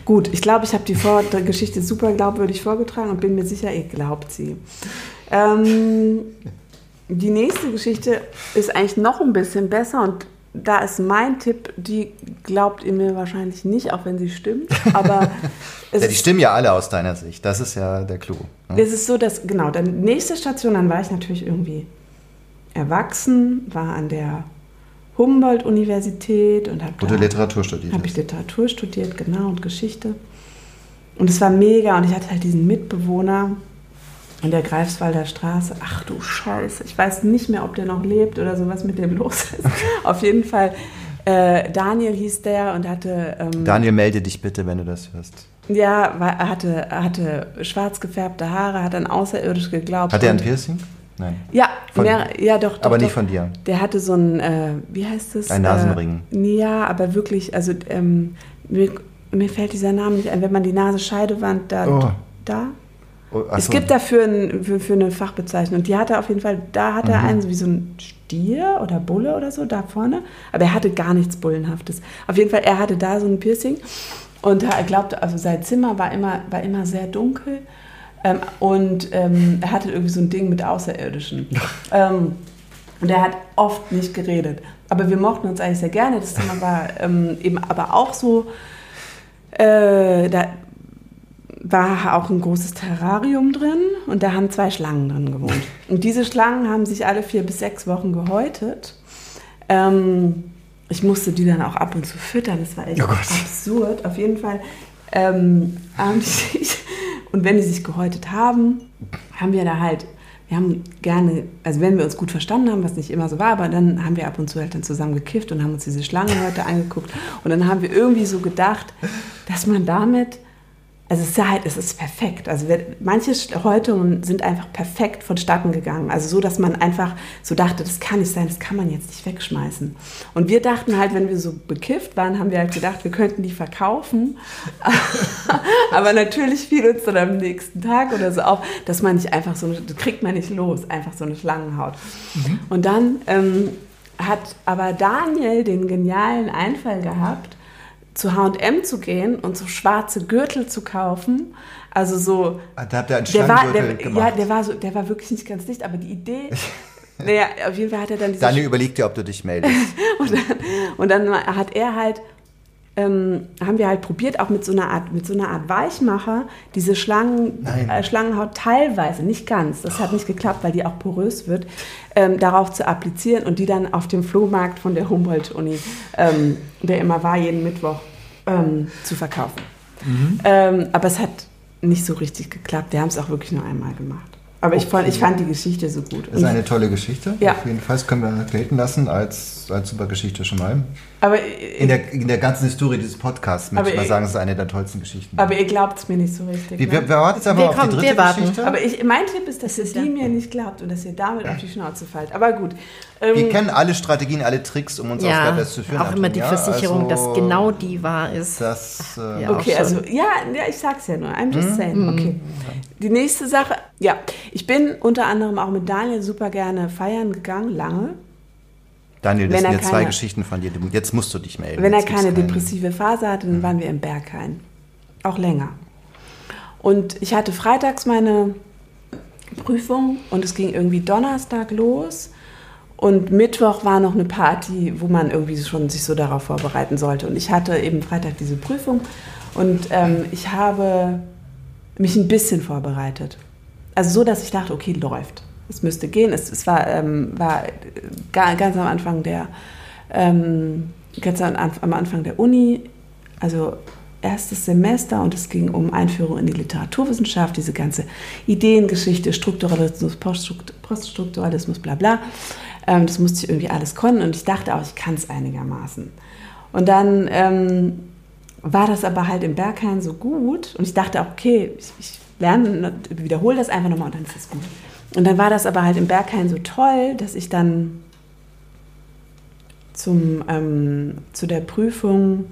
Gut, ich glaube, ich habe die Vor Geschichte super glaubwürdig vorgetragen und bin mir sicher, ihr glaubt sie. Ähm, die nächste Geschichte ist eigentlich noch ein bisschen besser und da ist mein Tipp, die glaubt ihr mir wahrscheinlich nicht, auch wenn sie stimmt. Aber ja, die stimmen ja alle aus deiner Sicht. Das ist ja der Clou. Ne? Es ist so, dass, genau, dann nächste Station, dann war ich natürlich irgendwie erwachsen, war an der Humboldt-Universität und habe. Wo du Literatur studiert Habe ich Literatur studiert, genau, und Geschichte. Und es war mega und ich hatte halt diesen Mitbewohner, in der Greifswalder Straße. Ach du Scheiße, ich weiß nicht mehr, ob der noch lebt oder so, was mit dem los ist. Auf jeden Fall, äh, Daniel hieß der und hatte... Ähm, Daniel, melde dich bitte, wenn du das hörst. Ja, er hatte, hatte schwarz gefärbte Haare, hat an Außerirdisch geglaubt. Hat er ein Piercing? Nein. Ja, mehr, ja doch, doch. Aber nicht doch. von dir. Der hatte so ein, äh, wie heißt das? Ein Nasenring. Äh, ja, aber wirklich, also ähm, mir, mir, fällt dieser Name nicht ein. Wenn man die Nasenscheidewand da, oh. da Oh, es gibt dafür ein, für, für, eine Fachbezeichnung. Und die hatte auf jeden Fall, da hatte er mhm. einen, wie so ein Stier oder Bulle oder so, da vorne. Aber er hatte gar nichts Bullenhaftes. Auf jeden Fall, er hatte da so ein Piercing. Und er glaubte, also sein Zimmer war immer, war immer sehr dunkel. Ähm, und ähm, er hatte irgendwie so ein Ding mit Außerirdischen. ähm, und er hat oft nicht geredet. Aber wir mochten uns eigentlich sehr gerne. Das Zimmer war ähm, eben aber auch so, äh, da war auch ein großes Terrarium drin und da haben zwei Schlangen drin gewohnt. Und diese Schlangen haben sich alle vier bis sechs Wochen gehäutet. Ähm, ich musste die dann auch ab und zu füttern. Das war echt oh absurd. Auf jeden Fall ähm, haben die sich, und wenn die sich gehäutet haben, haben wir da halt, wir haben gerne, also wenn wir uns gut verstanden haben, was nicht immer so war, aber dann haben wir ab und zu halt dann zusammen gekifft und haben uns diese Schlangenhäute angeguckt. Und dann haben wir irgendwie so gedacht, dass man damit also es ist halt, es ist perfekt. Also manche Häutungen sind einfach perfekt vonstatten gegangen. Also so, dass man einfach so dachte, das kann nicht sein, das kann man jetzt nicht wegschmeißen. Und wir dachten halt, wenn wir so bekifft waren, haben wir halt gedacht, wir könnten die verkaufen. Aber natürlich fiel uns dann am nächsten Tag oder so auf, dass man nicht einfach so, das kriegt man nicht los, einfach so eine Schlangenhaut. Mhm. Und dann ähm, hat aber Daniel den genialen Einfall gehabt, zu H&M zu gehen und so schwarze Gürtel zu kaufen. Also so. Ah, da habt ihr einen der war, der, gemacht. Ja, der war, so, der war wirklich nicht ganz dicht, aber die Idee. naja, auf jeden Fall hat er dann diese. Daniel überlegt dir, ob du dich meldest. und, dann, und dann hat er halt ähm, haben wir halt probiert, auch mit so einer Art, mit so einer Art Weichmacher, diese Schlangen, äh, Schlangenhaut teilweise, nicht ganz, das hat nicht geklappt, weil die auch porös wird, ähm, darauf zu applizieren und die dann auf dem Flohmarkt von der Humboldt-Uni, ähm, der immer war, jeden Mittwoch, ähm, zu verkaufen. Mhm. Ähm, aber es hat nicht so richtig geklappt. Wir haben es auch wirklich nur einmal gemacht. Aber ich, fand, ich fand die Geschichte so gut. Das ist eine tolle Geschichte. Ja. Auf jeden Fall. Das können wir gelten lassen als, als super Geschichte schon mal. Aber in der, in der ganzen Historie dieses Podcasts möchte ich mal sagen, es ist eine der tollsten Geschichten. Aber ihr glaubt es mir nicht so richtig. Wir, ne? wir, wir warten jetzt aber wir auf kommen, die dritte Geschichte. Aber ich, mein Tipp ist, dass ihr die mir nicht glaubt und dass ihr damit auf die Schnauze fallt. Aber gut. Ähm, wir kennen alle Strategien, alle Tricks, um uns ja, auf Glatteis zu führen. Auch immer die Versicherung, also, dass genau die wahr ist. Das, äh, ja, okay, also ja, ja, ich sag's ja nur. I'm just mhm. saying. Okay. Die nächste Sache, ja, ich bin unter anderem auch mit Daniel super gerne feiern gegangen, lange. Daniel, das sind ja zwei Geschichten von dir. Jetzt musst du dich melden. Wenn er keine depressive Phase hatte, dann mhm. waren wir im Berghain. Auch länger. Und ich hatte freitags meine Prüfung und es ging irgendwie Donnerstag los. Und Mittwoch war noch eine Party, wo man irgendwie schon sich so darauf vorbereiten sollte. Und ich hatte eben Freitag diese Prüfung und ähm, ich habe mich ein bisschen vorbereitet. Also so, dass ich dachte, okay, läuft es müsste gehen. Es, es war, ähm, war ganz am Anfang der ähm, ganz am Anfang der Uni, also erstes Semester und es ging um Einführung in die Literaturwissenschaft, diese ganze Ideengeschichte, Strukturalismus, Poststrukturalismus, bla bla. Ähm, das musste ich irgendwie alles können und ich dachte auch, ich kann es einigermaßen. Und dann ähm, war das aber halt im Berghain so gut und ich dachte auch, okay, ich, ich lerne, wiederhole das einfach nochmal und dann ist es gut. Und dann war das aber halt im Berghain so toll, dass ich dann zum, ähm, zu der Prüfung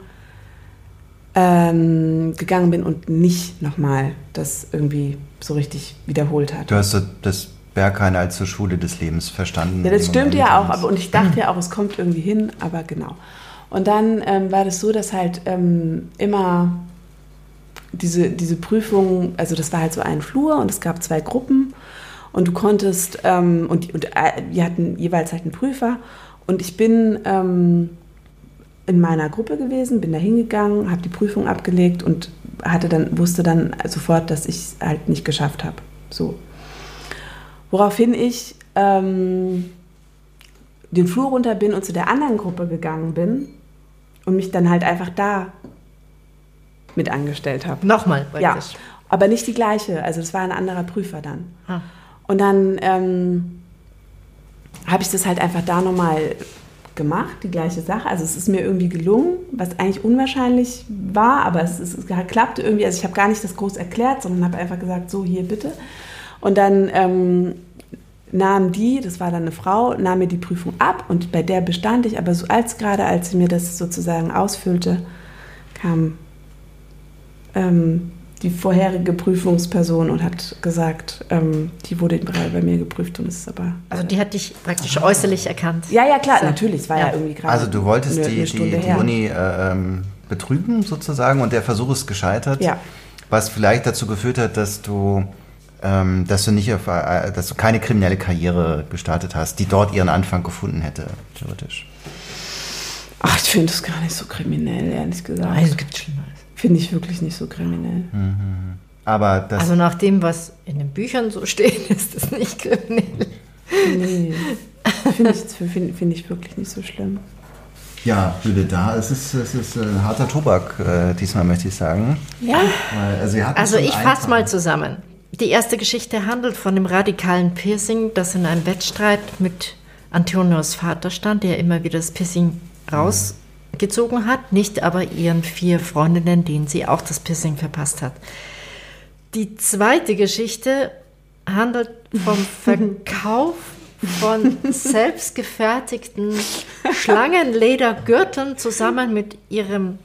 ähm, gegangen bin und nicht nochmal das irgendwie so richtig wiederholt hat. Du hast das Berghain als zur Schule des Lebens verstanden. Ja, das stimmt ja auch, aber, und ich dachte ja auch, es kommt irgendwie hin, aber genau. Und dann ähm, war das so, dass halt ähm, immer diese, diese Prüfung, also das war halt so ein Flur und es gab zwei Gruppen und du konntest, ähm, und, und äh, wir hatten jeweils halt einen Prüfer. Und ich bin ähm, in meiner Gruppe gewesen, bin da hingegangen, habe die Prüfung abgelegt und hatte dann, wusste dann sofort, dass ich es halt nicht geschafft habe. So. Woraufhin ich ähm, den Flur runter bin und zu der anderen Gruppe gegangen bin und mich dann halt einfach da mit angestellt habe. Nochmal, praktisch. Ja, aber nicht die gleiche. Also es war ein anderer Prüfer dann. Ah. Und dann ähm, habe ich das halt einfach da nochmal gemacht, die gleiche Sache. Also es ist mir irgendwie gelungen, was eigentlich unwahrscheinlich war, aber es, es, es klappte irgendwie. Also ich habe gar nicht das groß erklärt, sondern habe einfach gesagt, so hier bitte. Und dann ähm, nahm die, das war dann eine Frau, nahm mir die Prüfung ab und bei der bestand ich, aber so als gerade, als sie mir das sozusagen ausfüllte, kam ähm, die vorherige Prüfungsperson und hat gesagt, ähm, die wurde bei mir geprüft und ist aber. Also die hat dich praktisch äußerlich erkannt. Ja, ja, klar, so. natürlich. Es war ja. ja. irgendwie gerade. Also du wolltest eine, die, eine die, die Uni äh, ähm, betrügen sozusagen und der Versuch ist gescheitert. Ja. Was vielleicht dazu geführt hat, dass du, ähm, dass du nicht auf, äh, dass du keine kriminelle Karriere gestartet hast, die dort ihren Anfang gefunden hätte, theoretisch. Ach, ich finde das gar nicht so kriminell, ehrlich gesagt. Nein, es gibt Schlimmeres. Finde ich wirklich nicht so kriminell. Mhm. Aber das. Also nach dem, was in den Büchern so steht, ist das nicht kriminell. Nee. Finde ich, find, find ich wirklich nicht so schlimm. Ja, Judith, da es ist es ist ein harter Tobak, äh, diesmal möchte ich sagen. Ja. Weil, also, Also ich fasse mal zusammen. Die erste Geschichte handelt von dem radikalen Piercing, das in einem Wettstreit mit Antonios Vater stand, der immer wieder das Piercing rausgezogen hat, nicht aber ihren vier Freundinnen, denen sie auch das Piercing verpasst hat. Die zweite Geschichte handelt vom Verkauf von selbstgefertigten Schlangenledergürteln zusammen mit ihrem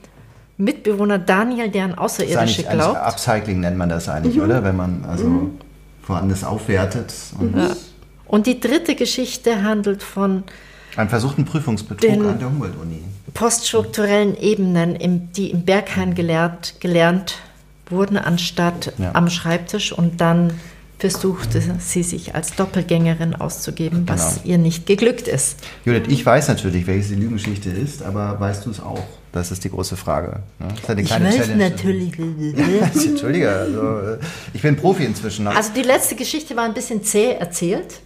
Mitbewohner Daniel, der an Das Außerirdische eigentlich glaubt. Upcycling nennt man das eigentlich, Mhm. oder? Wenn man also vorhandenes aufwertet und Und die dritte Geschichte handelt von einen versuchten Prüfungsbetrug Den- an der Humboldt-Uni. poststrukturellen Ebenen, im, die im Berghain gelernt, gelernt wurden, anstatt Ja. am Schreibtisch. Und dann versuchte sie sich als Doppelgängerin auszugeben, was Genau. ihr nicht geglückt ist. Judith, ich weiß natürlich, welches die Lügengeschichte ist, aber weißt du es auch? Das ist die große Frage. ne? Das ist eine kleine Challenge. Entschuldige, also, äh, ich bin Profi inzwischen. Also die letzte Geschichte war ein bisschen zäh erzählt.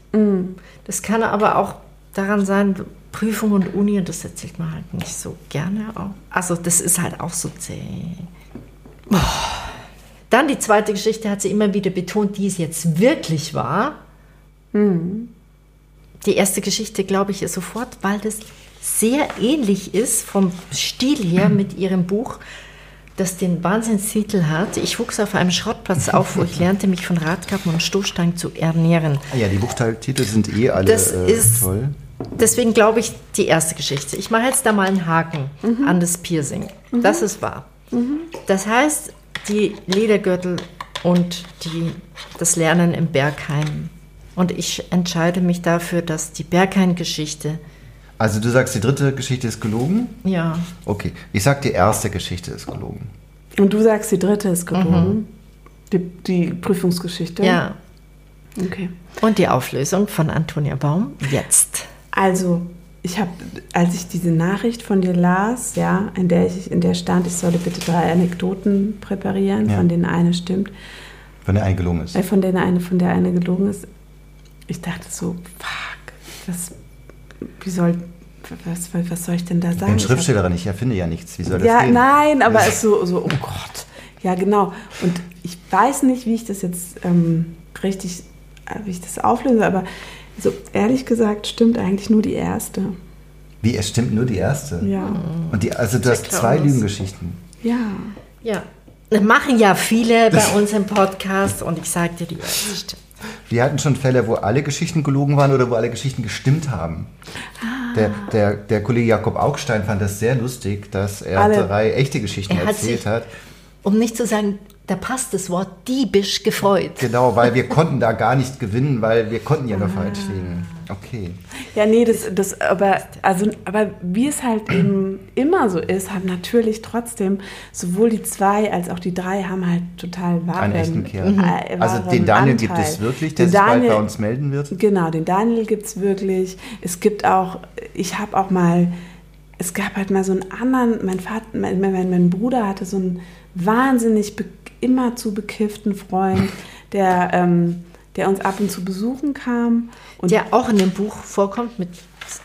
Das kann aber auch daran sein, Prüfung und Uni, und das erzählt man halt nicht so gerne auch. Also das ist halt auch so zäh. Oh. Dann die zweite Geschichte hat sie immer wieder betont, die es jetzt wirklich war. Die erste Geschichte, glaube ich, ist sofort, weil das sehr ähnlich ist vom Stil her mit ihrem Buch, das den Wahnsinnstitel hat. Ich wuchs auf einem Schrottplatz auf, wo ich lernte, mich von Radkappen und Stoßstangen zu ernähren. Ah ja, die Buchtitel sind eh alle Das äh, ist- toll. Deswegen glaube ich die erste Geschichte. Ich mache jetzt da mal einen Haken an das Piercing. Das ist wahr. Das heißt, die Ledergürtel und die, das Lernen im Berghain. Und ich entscheide mich dafür, dass die Berghain-Geschichte, Also du sagst, die dritte Geschichte ist gelogen? ja, Okay, ich sag, die erste Geschichte ist gelogen. Und du sagst, die dritte ist gelogen. Die, die Prüfungsgeschichte. ja. Okay. Und die Auflösung von Antonia Baum jetzt. Also, ich habe, als ich diese Nachricht von dir las, ja, in der ich, in der stand, ich solle bitte drei Anekdoten präparieren, Ja. von denen eine stimmt, Wenn der eine gelungen ist. äh, von denen eine, von der eine gelogen ist. Ich dachte so, fuck, was, wie soll, was, was soll ich denn da sagen? bin Ich hab- Schriftstellerin, ich erfinde ja nichts. Wie soll das Ja, gehen? nein, aber es ist so, so, oh Gott. Ja, genau. Und ich weiß nicht, wie ich das jetzt ähm, richtig, äh, wie ich das auflöse, aber so ehrlich gesagt stimmt eigentlich nur die erste. Wie, es stimmt nur die erste? Ja. Und die, also du hast zwei Lügengeschichten. Ja. Ja. Das machen ja viele bei uns im Podcast und ich sage dir, die erste stimmt. Wir hatten schon Fälle, wo alle Geschichten gelogen waren oder wo alle Geschichten gestimmt haben. Ah. Der, der, der Kollege Jakob Augstein fand das sehr lustig, dass er Alle- drei echte Geschichten Er hat erzählt sich- hat. Um nicht zu sagen, da passt das Wort diebisch gefreut. Genau, weil wir konnten da gar nicht gewinnen, weil wir konnten ja nur Ah. falsch liegen. Okay. Ja, nee, das, das, aber, also, aber wie es halt eben immer so ist, haben natürlich trotzdem sowohl die zwei als auch die drei haben halt total wahren, Einen echten Kerl. äh, Also den Daniel gibt Anteil. es wirklich, der Den sich bald Daniel- bei uns melden wird. Genau, den Daniel gibt es wirklich. Es gibt auch, ich habe auch mal, es gab halt mal so einen anderen, mein Vater, mein, mein, mein Bruder hatte so einen wahnsinnig immer zu bekifften Freund, der, ähm, der uns ab und zu besuchen kam. Und Der auch in dem Buch vorkommt mit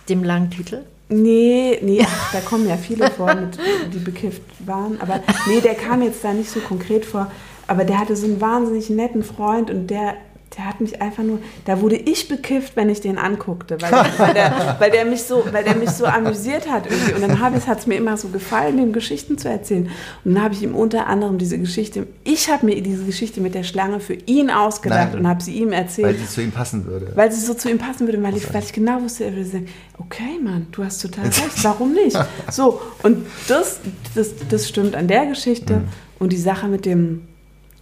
dem langen Titel. Nee, nee, da kommen ja viele vor, mit, die bekifft waren. Aber nee, der kam jetzt da nicht so konkret vor. Aber der hatte so einen wahnsinnig netten Freund und der, der hat mich einfach nur, da wurde ich bekifft, wenn ich den anguckte, weil, der, weil, der, weil, der, mich so, weil der mich so amüsiert hat irgendwie. Und dann hat es mir immer so gefallen, ihm Geschichten zu erzählen. Und dann habe ich ihm unter anderem diese Geschichte, ich habe mir diese Geschichte mit der Schlange für ihn ausgedacht Nein. und habe sie ihm erzählt. Weil sie zu ihm passen würde. Weil sie so zu ihm passen würde, weil ich, weil ich genau wusste, er würde sagen, okay, Mann, du hast total recht, warum nicht? So, und das, das, das stimmt an der Geschichte. Und die Sache mit, dem,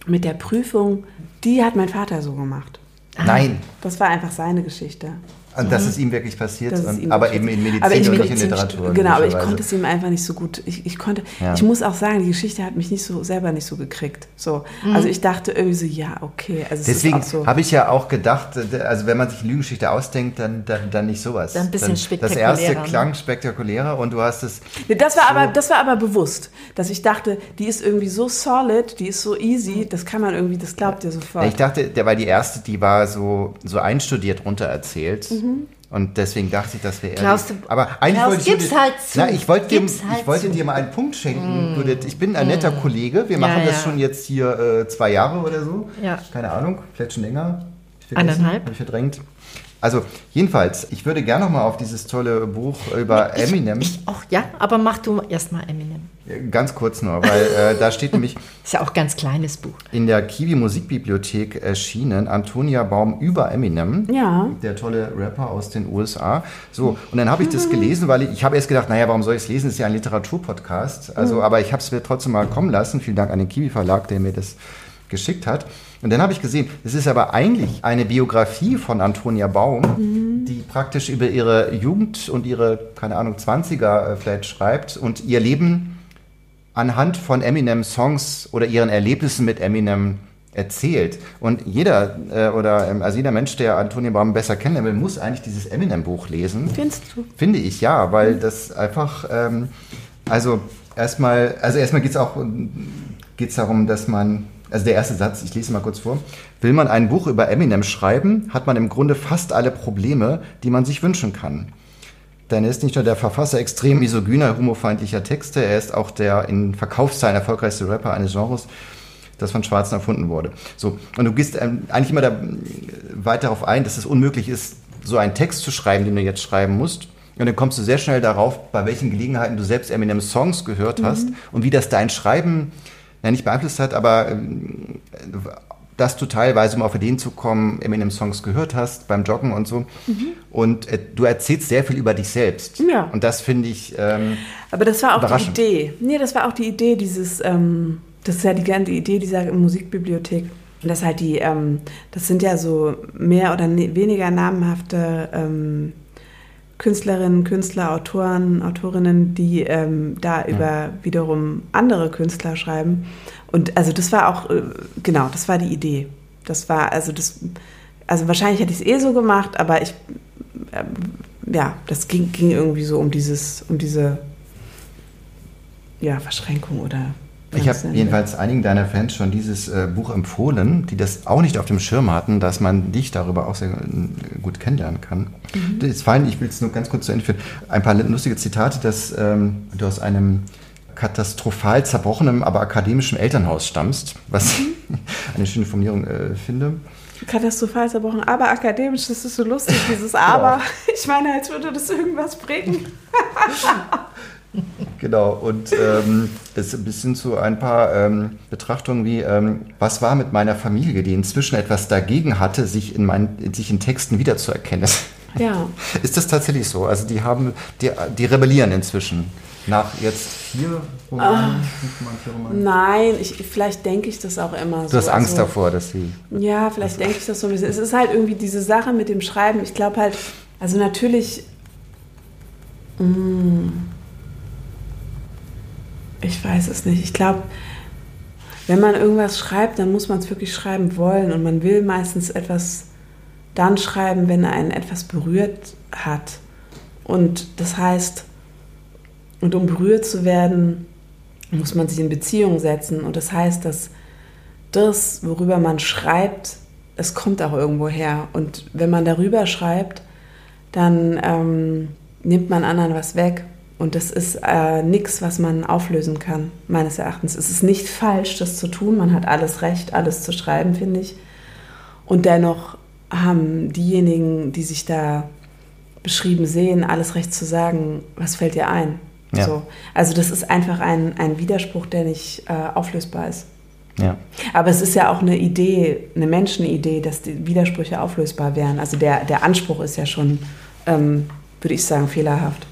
mit der Prüfung, die hat mein Vater so gemacht. Nein. Das war einfach seine Geschichte. Und dass es ihm wirklich passiert, und, aber eben in Medizin ich, und nicht in Literatur. Genau, aber ich konnte es ihm einfach nicht so gut. Ich, ich konnte, ja. ich muss auch sagen, die Geschichte hat mich nicht so selber nicht so gekriegt. So, mhm. also ich dachte irgendwie so, ja, okay. Also Deswegen so habe ich ja auch gedacht, also wenn man sich Lügengeschichte ausdenkt, dann, dann, dann nicht sowas. Dann ein bisschen dann, spektakulärer. Das erste klang spektakulärer und du hast es. Das war so aber, das war aber bewusst, dass ich dachte, die ist irgendwie so solid, die ist so easy, das kann man irgendwie, das glaubt ihr sofort. Ich dachte, der war die erste, die war so so einstudiert runter erzählt. Mhm. Und deswegen dachte ich, das wäre ehrlich. Aber eigentlich Klaus, wollte ich, dir, halt na, ich wollte, dir, halt ich wollte dir mal einen Punkt schenken. Mm. Ich bin ein netter mm. Kollege. Wir machen ja, das schon jetzt hier äh, zwei Jahre oder so. Ja. Keine Ahnung, vielleicht schon länger. Eineinhalb. Habe ich verdrängt. Also jedenfalls, ich würde gerne noch mal auf dieses tolle Buch über ich, Eminem. Ich auch, ja, aber mach du erstmal Eminem. Ganz kurz nur, weil äh, da steht nämlich. Ist ja auch ganz kleines Buch. In der Kiwi Musikbibliothek erschienen Antonia Baum über Eminem. Ja. Der tolle Rapper aus den USA. So, und dann habe ich das gelesen, weil ich, ich habe erst gedacht, naja, warum soll ich es lesen? Das ist ja ein Literaturpodcast. Also, mhm. aber ich habe es mir trotzdem mal kommen lassen. Vielen Dank an den Kiwi Verlag, der mir das geschickt hat. Und dann habe ich gesehen, es ist aber eigentlich eine Biografie von Antonia Baum, mhm. die praktisch über ihre Jugend und ihre, keine Ahnung, 20er äh, vielleicht schreibt und ihr Leben anhand von Eminem-Songs oder ihren Erlebnissen mit Eminem erzählt. Und jeder äh, oder ähm, also jeder Mensch, der Antonia Baum besser kennen will, muss eigentlich dieses Eminem-Buch lesen. Findest du? Finde ich ja, weil mhm. das einfach, ähm, also erstmal, also erstmal geht es auch geht's darum, dass man also der erste Satz, ich lese mal kurz vor. Will man ein Buch über Eminem schreiben, hat man im Grunde fast alle Probleme, die man sich wünschen kann. Denn er ist nicht nur der Verfasser extrem misogyner, homofeindlicher Texte, er ist auch der in Verkaufszahlen erfolgreichste Rapper eines Genres, das von Schwarzen erfunden wurde. So, und du gehst ähm, eigentlich immer da äh, weiter darauf ein, dass es unmöglich ist, so einen Text zu schreiben, den du jetzt schreiben musst. Und dann kommst du sehr schnell darauf, bei welchen Gelegenheiten du selbst Eminem Songs gehört hast mhm. und wie das dein Schreiben ja, nicht beeinflusst hat, aber ähm, dass du teilweise, um auf Ideen zu kommen, Eminem-Songs gehört hast beim Joggen und so. Mhm. Und äh, du erzählst sehr viel über dich selbst. Ja. Und das finde ich. Ähm, Aber das war auch die Idee. Nee, das war auch die Idee dieses, ähm, das ist ja die ganze Idee dieser Musikbibliothek. Und das halt die, ähm, das sind ja so mehr oder ne weniger namenhafte ähm, Künstlerinnen, Künstler, Autoren, Autorinnen, die ähm, da ja. über wiederum andere Künstler schreiben. Und also das war auch, äh, genau, das war die Idee. Das war, also das, also wahrscheinlich hätte ich es eh so gemacht, aber ich, äh, ja, das ging, ging irgendwie so um dieses, um diese, ja, Verschränkung oder ich habe jedenfalls einigen deiner Fans schon dieses äh, Buch empfohlen, die das auch nicht auf dem Schirm hatten, dass man dich darüber auch sehr äh, gut kennenlernen kann. Mhm. Das ist fein, ich will es nur ganz kurz zu Ende führen. Ein paar lustige Zitate, dass ähm, du aus einem katastrophal zerbrochenen, aber akademischen Elternhaus stammst, was mhm. eine schöne Formulierung äh, finde. Katastrophal zerbrochen, aber akademisch, das ist so lustig, dieses Aber. Ich meine, als würde das irgendwas bringen. Genau, und ähm, es bis hin zu ein paar ähm, Betrachtungen wie, ähm, was war mit meiner Familie, die inzwischen etwas dagegen hatte, sich in, mein, sich in Texten wiederzuerkennen. Ja. Ist das tatsächlich so? Also die haben, die, die rebellieren inzwischen. Nach jetzt vier Romanen, vier Romanen? Nein, ich, vielleicht denke ich das auch immer so. Du hast Angst also, davor, dass sie. Ja, vielleicht denke ich das so ein bisschen. Es ist halt irgendwie diese Sache mit dem Schreiben. Ich glaube halt, also natürlich. Mh, mm, ich weiß es nicht. Ich glaube, wenn man irgendwas schreibt, dann muss man es wirklich schreiben wollen. Und man will meistens etwas dann schreiben, wenn einen etwas berührt hat. Und das heißt, und um berührt zu werden, muss man sich in Beziehung setzen. Und das heißt, dass das, worüber man schreibt, es kommt auch irgendwo her. Und wenn man darüber schreibt, dann ähm, nimmt man anderen was weg. Und das ist äh, nichts, was man auflösen kann, meines Erachtens. Es ist nicht falsch, das zu tun. Man hat alles Recht, alles zu schreiben, finde ich. Und dennoch haben diejenigen, die sich da beschrieben sehen, alles Recht zu sagen, was fällt dir ein? Ja. So. Also das ist einfach ein, ein Widerspruch, der nicht äh, auflösbar ist. Ja. Aber es ist ja auch eine Idee, eine Menschenidee, dass die Widersprüche auflösbar wären. Also der, der Anspruch ist ja schon, ähm, würde ich sagen, fehlerhaft.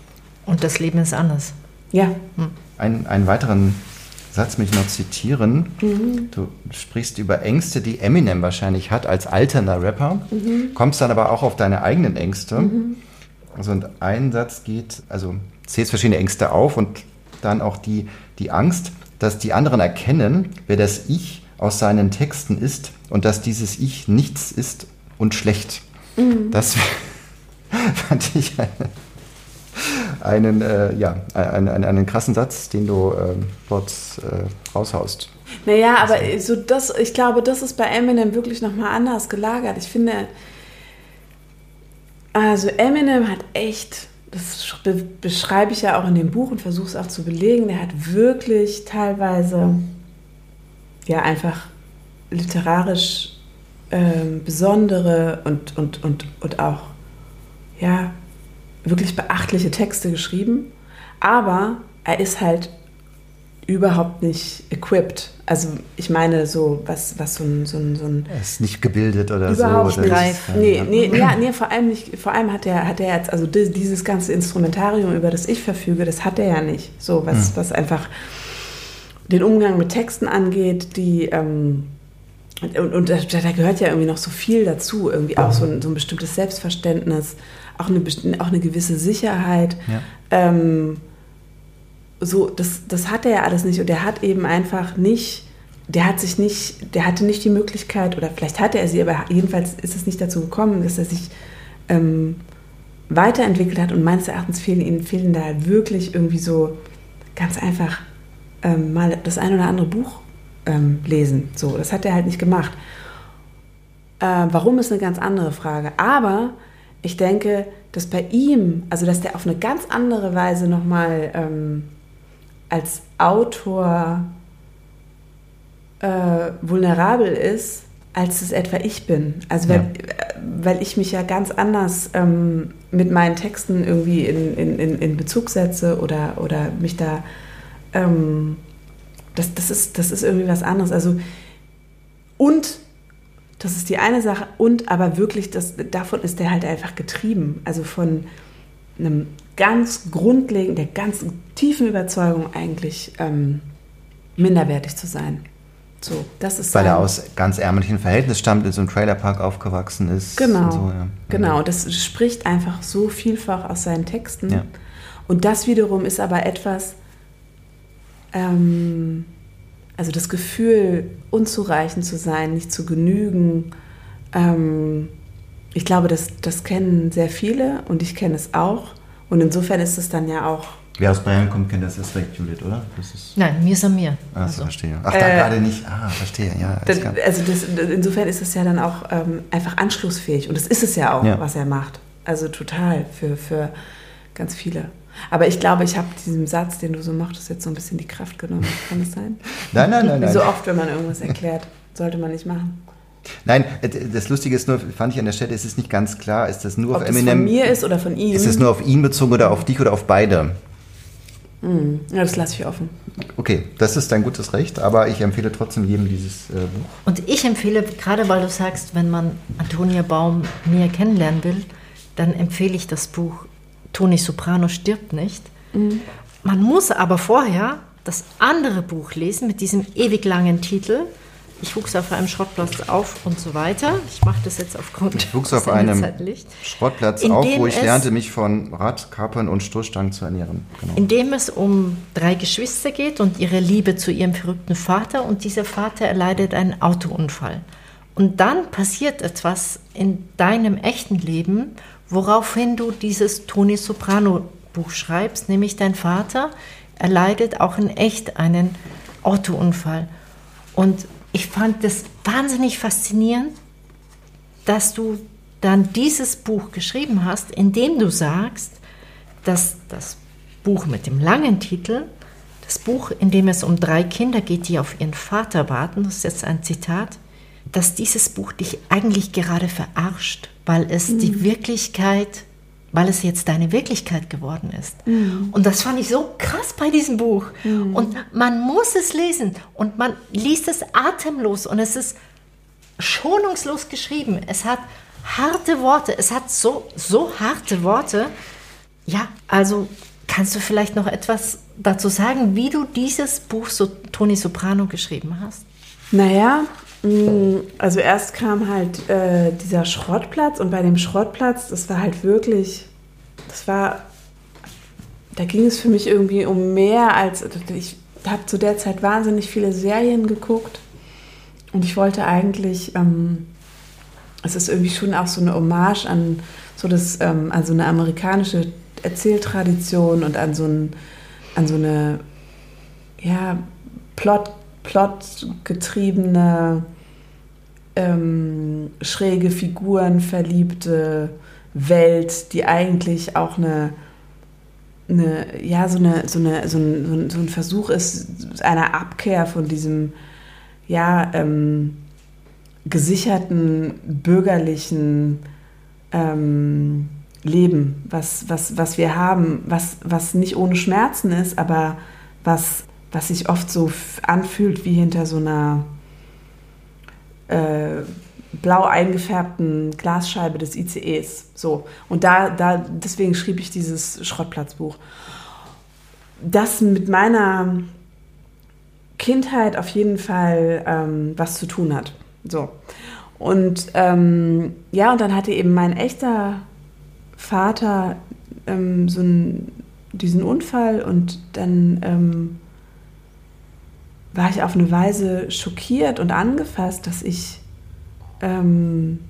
Und das Leben ist anders. Ja. Hm. Ein, einen weiteren Satz mich noch zitieren. Mhm. Du sprichst über Ängste, die Eminem wahrscheinlich hat als alternder Rapper, mhm. kommst dann aber auch auf deine eigenen Ängste. Mhm. Also und ein Satz geht, also zählst verschiedene Ängste auf und dann auch die, die Angst, dass die anderen erkennen, wer das Ich aus seinen Texten ist und dass dieses Ich nichts ist und schlecht. Mhm. Das fand ich einen, äh, ja, einen, einen, einen, krassen Satz, den du äh, dort äh, raushaust. Naja, aber so das, ich glaube, das ist bei Eminem wirklich nochmal anders gelagert. Ich finde, also Eminem hat echt, das beschreibe ich ja auch in dem Buch und versuche es auch zu belegen, der hat wirklich teilweise ja einfach literarisch ähm, besondere und, und, und, und auch ja wirklich beachtliche Texte geschrieben, aber er ist halt überhaupt nicht equipped. Also ich meine so, was, was so ein, so ein, so ein Er ist nicht gebildet oder überhaupt so. Oder nicht nee, nee, ja, nee, vor allem nicht, vor allem hat er, hat er jetzt, also dieses ganze Instrumentarium, über das ich verfüge, das hat er ja nicht. So, was, hm. was einfach den Umgang mit Texten angeht, die ähm, und, und da, da, gehört ja irgendwie noch so viel dazu, irgendwie auch so ein, so ein bestimmtes Selbstverständnis, auch eine, auch eine gewisse Sicherheit. Ja. Ähm, so, das, das hat er ja alles nicht und er hat eben einfach nicht, der hat sich nicht, der hatte nicht die Möglichkeit, oder vielleicht hatte er sie, aber jedenfalls ist es nicht dazu gekommen, dass er sich ähm, weiterentwickelt hat und meines Erachtens fehlen ihm fehlen da halt wirklich irgendwie so ganz einfach ähm, mal das ein oder andere Buch ähm, lesen. So, das hat er halt nicht gemacht. Äh, warum ist eine ganz andere Frage. Aber ich denke, dass bei ihm, also dass der auf eine ganz andere Weise nochmal ähm, als Autor äh, vulnerabel ist, als es etwa ich bin. Also weil, ja. weil ich mich ja ganz anders ähm, mit meinen Texten irgendwie in, in, in Bezug setze oder, oder mich da... Ähm, das, das, ist, das ist irgendwie was anderes. Also und das ist die eine Sache. Und aber wirklich, das, davon ist der halt einfach getrieben. Also von einem ganz grundlegenden, der ganz tiefen Überzeugung eigentlich ähm, minderwertig zu sein. So, das ist Weil er aus ganz ärmlichen Verhältnissen stammt, in so einem Trailerpark aufgewachsen ist. Genau. So, ja. Genau, das spricht einfach so vielfach aus seinen Texten. Ja. Und das wiederum ist aber etwas, ähm, also das Gefühl, unzureichend zu sein, nicht zu genügen, ähm, ich glaube, das, das kennen sehr viele und ich kenne es auch. Und insofern ist es dann ja auch. Wer aus Bayern kommt, kennt das erst recht, Judith, oder? Nein, mir ist an mir. Ach, also. verstehe. Ach, da äh, gerade nicht. Ah, verstehe, ja. Das, also das, insofern ist es ja dann auch ähm, einfach anschlussfähig. Und das ist es ja auch, ja. was er macht. Also total für, für ganz viele. Aber ich glaube, ich habe diesem Satz, den du so machtest, jetzt so ein bisschen die Kraft genommen. Kann das sein? Nein, nein, nein. Wie so oft, wenn man irgendwas erklärt, sollte man nicht machen. Nein, äh, das Lustige ist nur, fand ich an der Stelle, es ist nicht ganz klar, ist das nur Ob auf Eminem. Das von mir ist oder von ihm? Ist es nur auf ihn bezogen oder auf dich oder auf beide? Hm, ja, das lasse ich offen. Okay, das ist dein gutes Recht, aber ich empfehle trotzdem jedem dieses äh, Buch. Und ich empfehle, gerade weil du sagst, wenn man Antonia Baum näher kennenlernen will, dann empfehle ich das Buch Toni Soprano stirbt nicht. Mhm. Man muss aber vorher das andere Buch lesen mit diesem ewig langen Titel. Ich wuchs auf einem Schrottplatz auf und so weiter. Ich mache das jetzt aufgrund Ich wuchs auf einem Schrottplatz in auf, wo ich lernte, mich von Radkapern und Stoßstangen zu ernähren. Genau. In dem es um drei Geschwister geht und ihre Liebe zu ihrem verrückten Vater. Und dieser Vater erleidet einen Autounfall. Und dann passiert etwas in deinem echten Leben woraufhin du dieses Toni Soprano Buch schreibst, nämlich dein Vater erleidet auch in echt einen Autounfall. Und ich fand das wahnsinnig faszinierend, dass du dann dieses Buch geschrieben hast, in dem du sagst, dass das Buch mit dem langen Titel, das Buch, in dem es um drei Kinder geht, die auf ihren Vater warten, das ist jetzt ein Zitat, dass dieses Buch dich eigentlich gerade verarscht, weil es mhm. die Wirklichkeit, weil es jetzt deine Wirklichkeit geworden ist. Mhm. Und das fand ich so krass bei diesem Buch. Mhm. Und man muss es lesen und man liest es atemlos und es ist schonungslos geschrieben. Es hat harte Worte, es hat so, so harte Worte. Ja, also Kannst du vielleicht noch etwas dazu sagen, wie du dieses Buch so Toni Soprano geschrieben hast? Naja, also erst kam halt äh, dieser Schrottplatz und bei dem Schrottplatz, das war halt wirklich, das war, da ging es für mich irgendwie um mehr als, ich habe zu der Zeit wahnsinnig viele Serien geguckt und ich wollte eigentlich, ähm, es ist irgendwie schon auch so eine Hommage an so das, ähm, an so eine amerikanische Erzähltradition und an so, ein, an so eine ja, Plot, plotgetriebene, ähm, schräge Figuren verliebte Welt, die eigentlich auch eine, eine ja, so, eine, so, eine, so, ein, so ein Versuch ist, einer Abkehr von diesem ja, ähm, gesicherten bürgerlichen ähm, Leben, was, was, was wir haben, was, was nicht ohne Schmerzen ist, aber was, was sich oft so anfühlt wie hinter so einer äh, blau eingefärbten Glasscheibe des ICEs. So. Und da, da, deswegen schrieb ich dieses Schrottplatzbuch. Das mit meiner Kindheit auf jeden Fall ähm, was zu tun hat. So. Und ähm, ja, und dann hatte eben mein echter Vater ähm, so einen, diesen Unfall und dann ähm, war ich auf eine Weise schockiert und angefasst, dass ich ähm,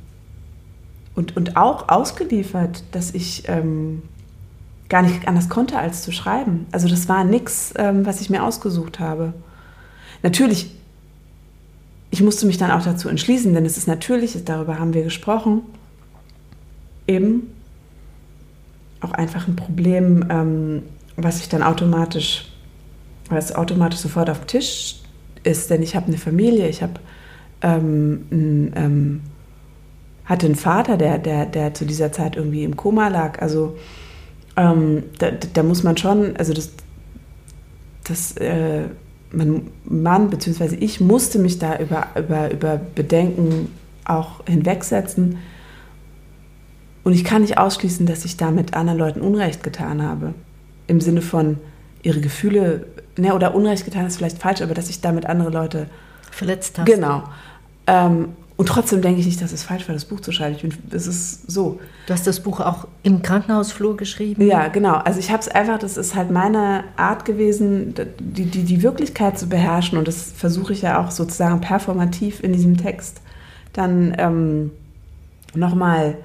und, und auch ausgeliefert, dass ich ähm, gar nicht anders konnte, als zu schreiben. Also das war nichts, ähm, was ich mir ausgesucht habe. Natürlich, ich musste mich dann auch dazu entschließen, denn es ist natürlich, darüber haben wir gesprochen, eben auch einfach ein Problem, ähm, was ich dann automatisch, was automatisch sofort auf Tisch ist, denn ich habe eine Familie, ich habe ähm, ein, ähm, hatte einen Vater, der, der, der zu dieser Zeit irgendwie im Koma lag. Also ähm, da, da, muss man schon, also das, das äh, mein Mann bzw. ich musste mich da über, über, über Bedenken auch hinwegsetzen und ich kann nicht ausschließen, dass ich damit anderen Leuten Unrecht getan habe. Im Sinne von ihre Gefühle, ne, oder Unrecht getan ist vielleicht falsch, aber dass ich damit andere Leute verletzt habe. Genau. Ähm, und trotzdem denke ich nicht, dass es falsch war, das Buch zu schreiben. Ich bin, es ist so. Du hast das Buch auch im Krankenhausflur geschrieben? Ja, genau. Also ich habe es einfach, das ist halt meine Art gewesen, die, die, die Wirklichkeit zu beherrschen. Und das versuche ich ja auch sozusagen performativ in diesem Text dann ähm, nochmal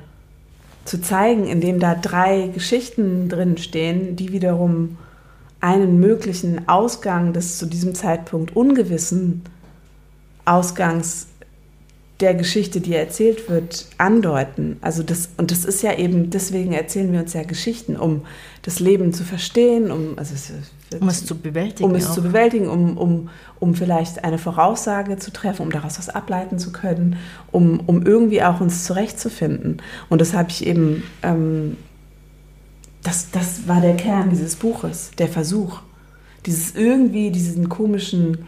zu zeigen, indem da drei Geschichten drin stehen, die wiederum einen möglichen Ausgang des zu diesem Zeitpunkt ungewissen Ausgangs der Geschichte, die erzählt wird, andeuten. Also das, und das ist ja eben, deswegen erzählen wir uns ja Geschichten, um das Leben zu verstehen, um, also es, um es zu bewältigen. Um es auch. zu bewältigen, um, um, um vielleicht eine Voraussage zu treffen, um daraus was ableiten zu können, um, um irgendwie auch uns zurechtzufinden. Und das habe ich eben, ähm, das, das war der Kern dieses Buches, der Versuch. Dieses irgendwie, diesen komischen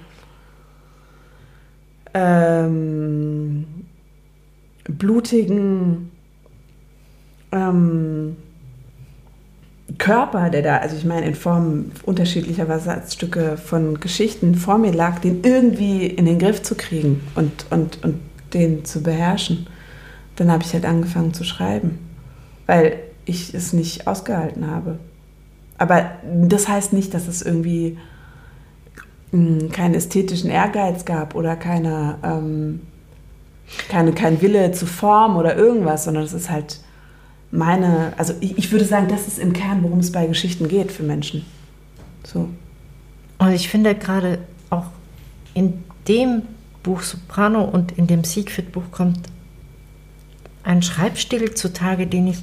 ähm, blutigen ähm, Körper, der da, also ich meine in Form unterschiedlicher Versatzstücke von Geschichten vor mir lag, den irgendwie in den Griff zu kriegen und, und, und den zu beherrschen. Dann habe ich halt angefangen zu schreiben, weil ich es nicht ausgehalten habe. Aber das heißt nicht, dass es irgendwie keinen ästhetischen Ehrgeiz gab oder keine, ähm, keine, kein Wille zu Form oder irgendwas, sondern es ist halt meine, also ich, ich würde sagen, das ist im Kern, worum es bei Geschichten geht für Menschen. So. Und ich finde gerade auch in dem Buch Soprano und in dem Siegfried-Buch kommt ein Schreibstil zutage, den ich,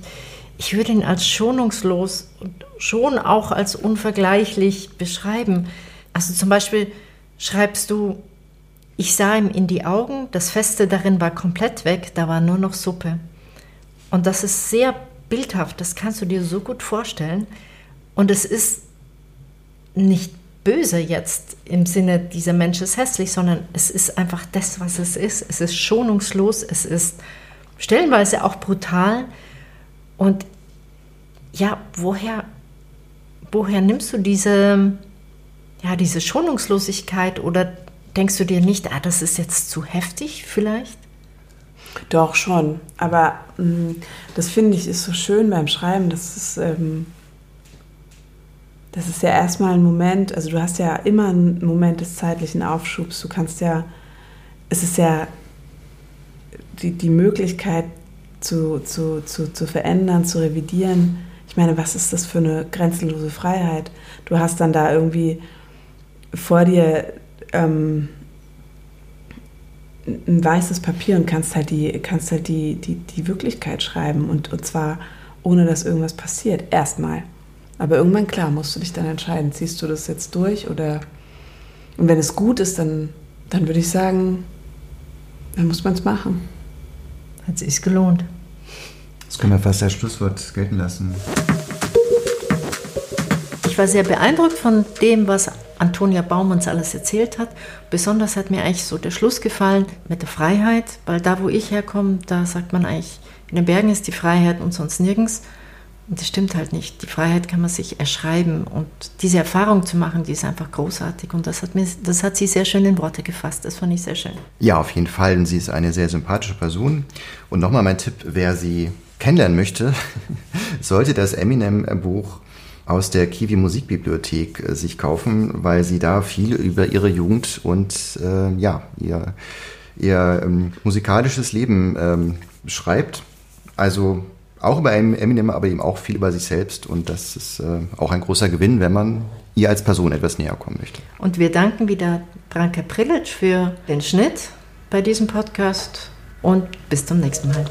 ich würde ihn als schonungslos und schon auch als unvergleichlich beschreiben. Also zum Beispiel schreibst du, ich sah ihm in die Augen, das Feste darin war komplett weg, da war nur noch Suppe. Und das ist sehr bildhaft, das kannst du dir so gut vorstellen. Und es ist nicht böse jetzt im Sinne, dieser Mensch ist hässlich, sondern es ist einfach das, was es ist. Es ist schonungslos, es ist stellenweise auch brutal. Und ja, woher woher nimmst du diese, ja, diese Schonungslosigkeit oder denkst du dir nicht, ah, das ist jetzt zu heftig vielleicht? Doch schon, aber mh, mm, das finde ich ist so schön beim Schreiben, das ist, ähm, das ist ja erstmal ein Moment, also du hast ja immer einen Moment des zeitlichen Aufschubs, du kannst ja, es ist ja die, die Möglichkeit zu, zu, zu, zu verändern, zu revidieren. Ich meine, was ist das für eine grenzenlose Freiheit? Du hast dann da irgendwie vor dir ähm, ein weißes Papier und kannst halt die, kannst halt die, die, die Wirklichkeit schreiben und, und zwar ohne dass irgendwas passiert. Erstmal. Aber irgendwann, klar, musst du dich dann entscheiden, ziehst du das jetzt durch oder und wenn es gut ist, dann, dann würde ich sagen, dann muss man es machen. Hat sich gelohnt. Das können wir fast als Schlusswort gelten lassen. Ich war sehr beeindruckt von dem, was Antonia Baum uns alles erzählt hat. Besonders hat mir eigentlich so der Schluss gefallen mit der Freiheit, weil da, wo ich herkomme, da sagt man eigentlich, in den Bergen ist die Freiheit und sonst nirgends. Und das stimmt halt nicht. Die Freiheit kann man sich erschreiben und diese Erfahrung zu machen, die ist einfach großartig. Und das hat, mir, das hat sie sehr schön in Worte gefasst. Das fand ich sehr schön. Ja, auf jeden Fall. Und sie ist eine sehr sympathische Person. Und nochmal mein Tipp, wer sie kennenlernen möchte, sollte das Eminem-Buch aus der Kiwi Musikbibliothek äh, sich kaufen, weil sie da viel über ihre Jugend und äh, ja, ihr, ihr ähm, musikalisches Leben ähm, schreibt. Also auch über Eminem, aber eben auch viel über sich selbst. Und das ist äh, auch ein großer Gewinn, wenn man ihr als Person etwas näher kommen möchte. Und wir danken wieder Branka Prilic für den Schnitt bei diesem Podcast und bis zum nächsten Mal.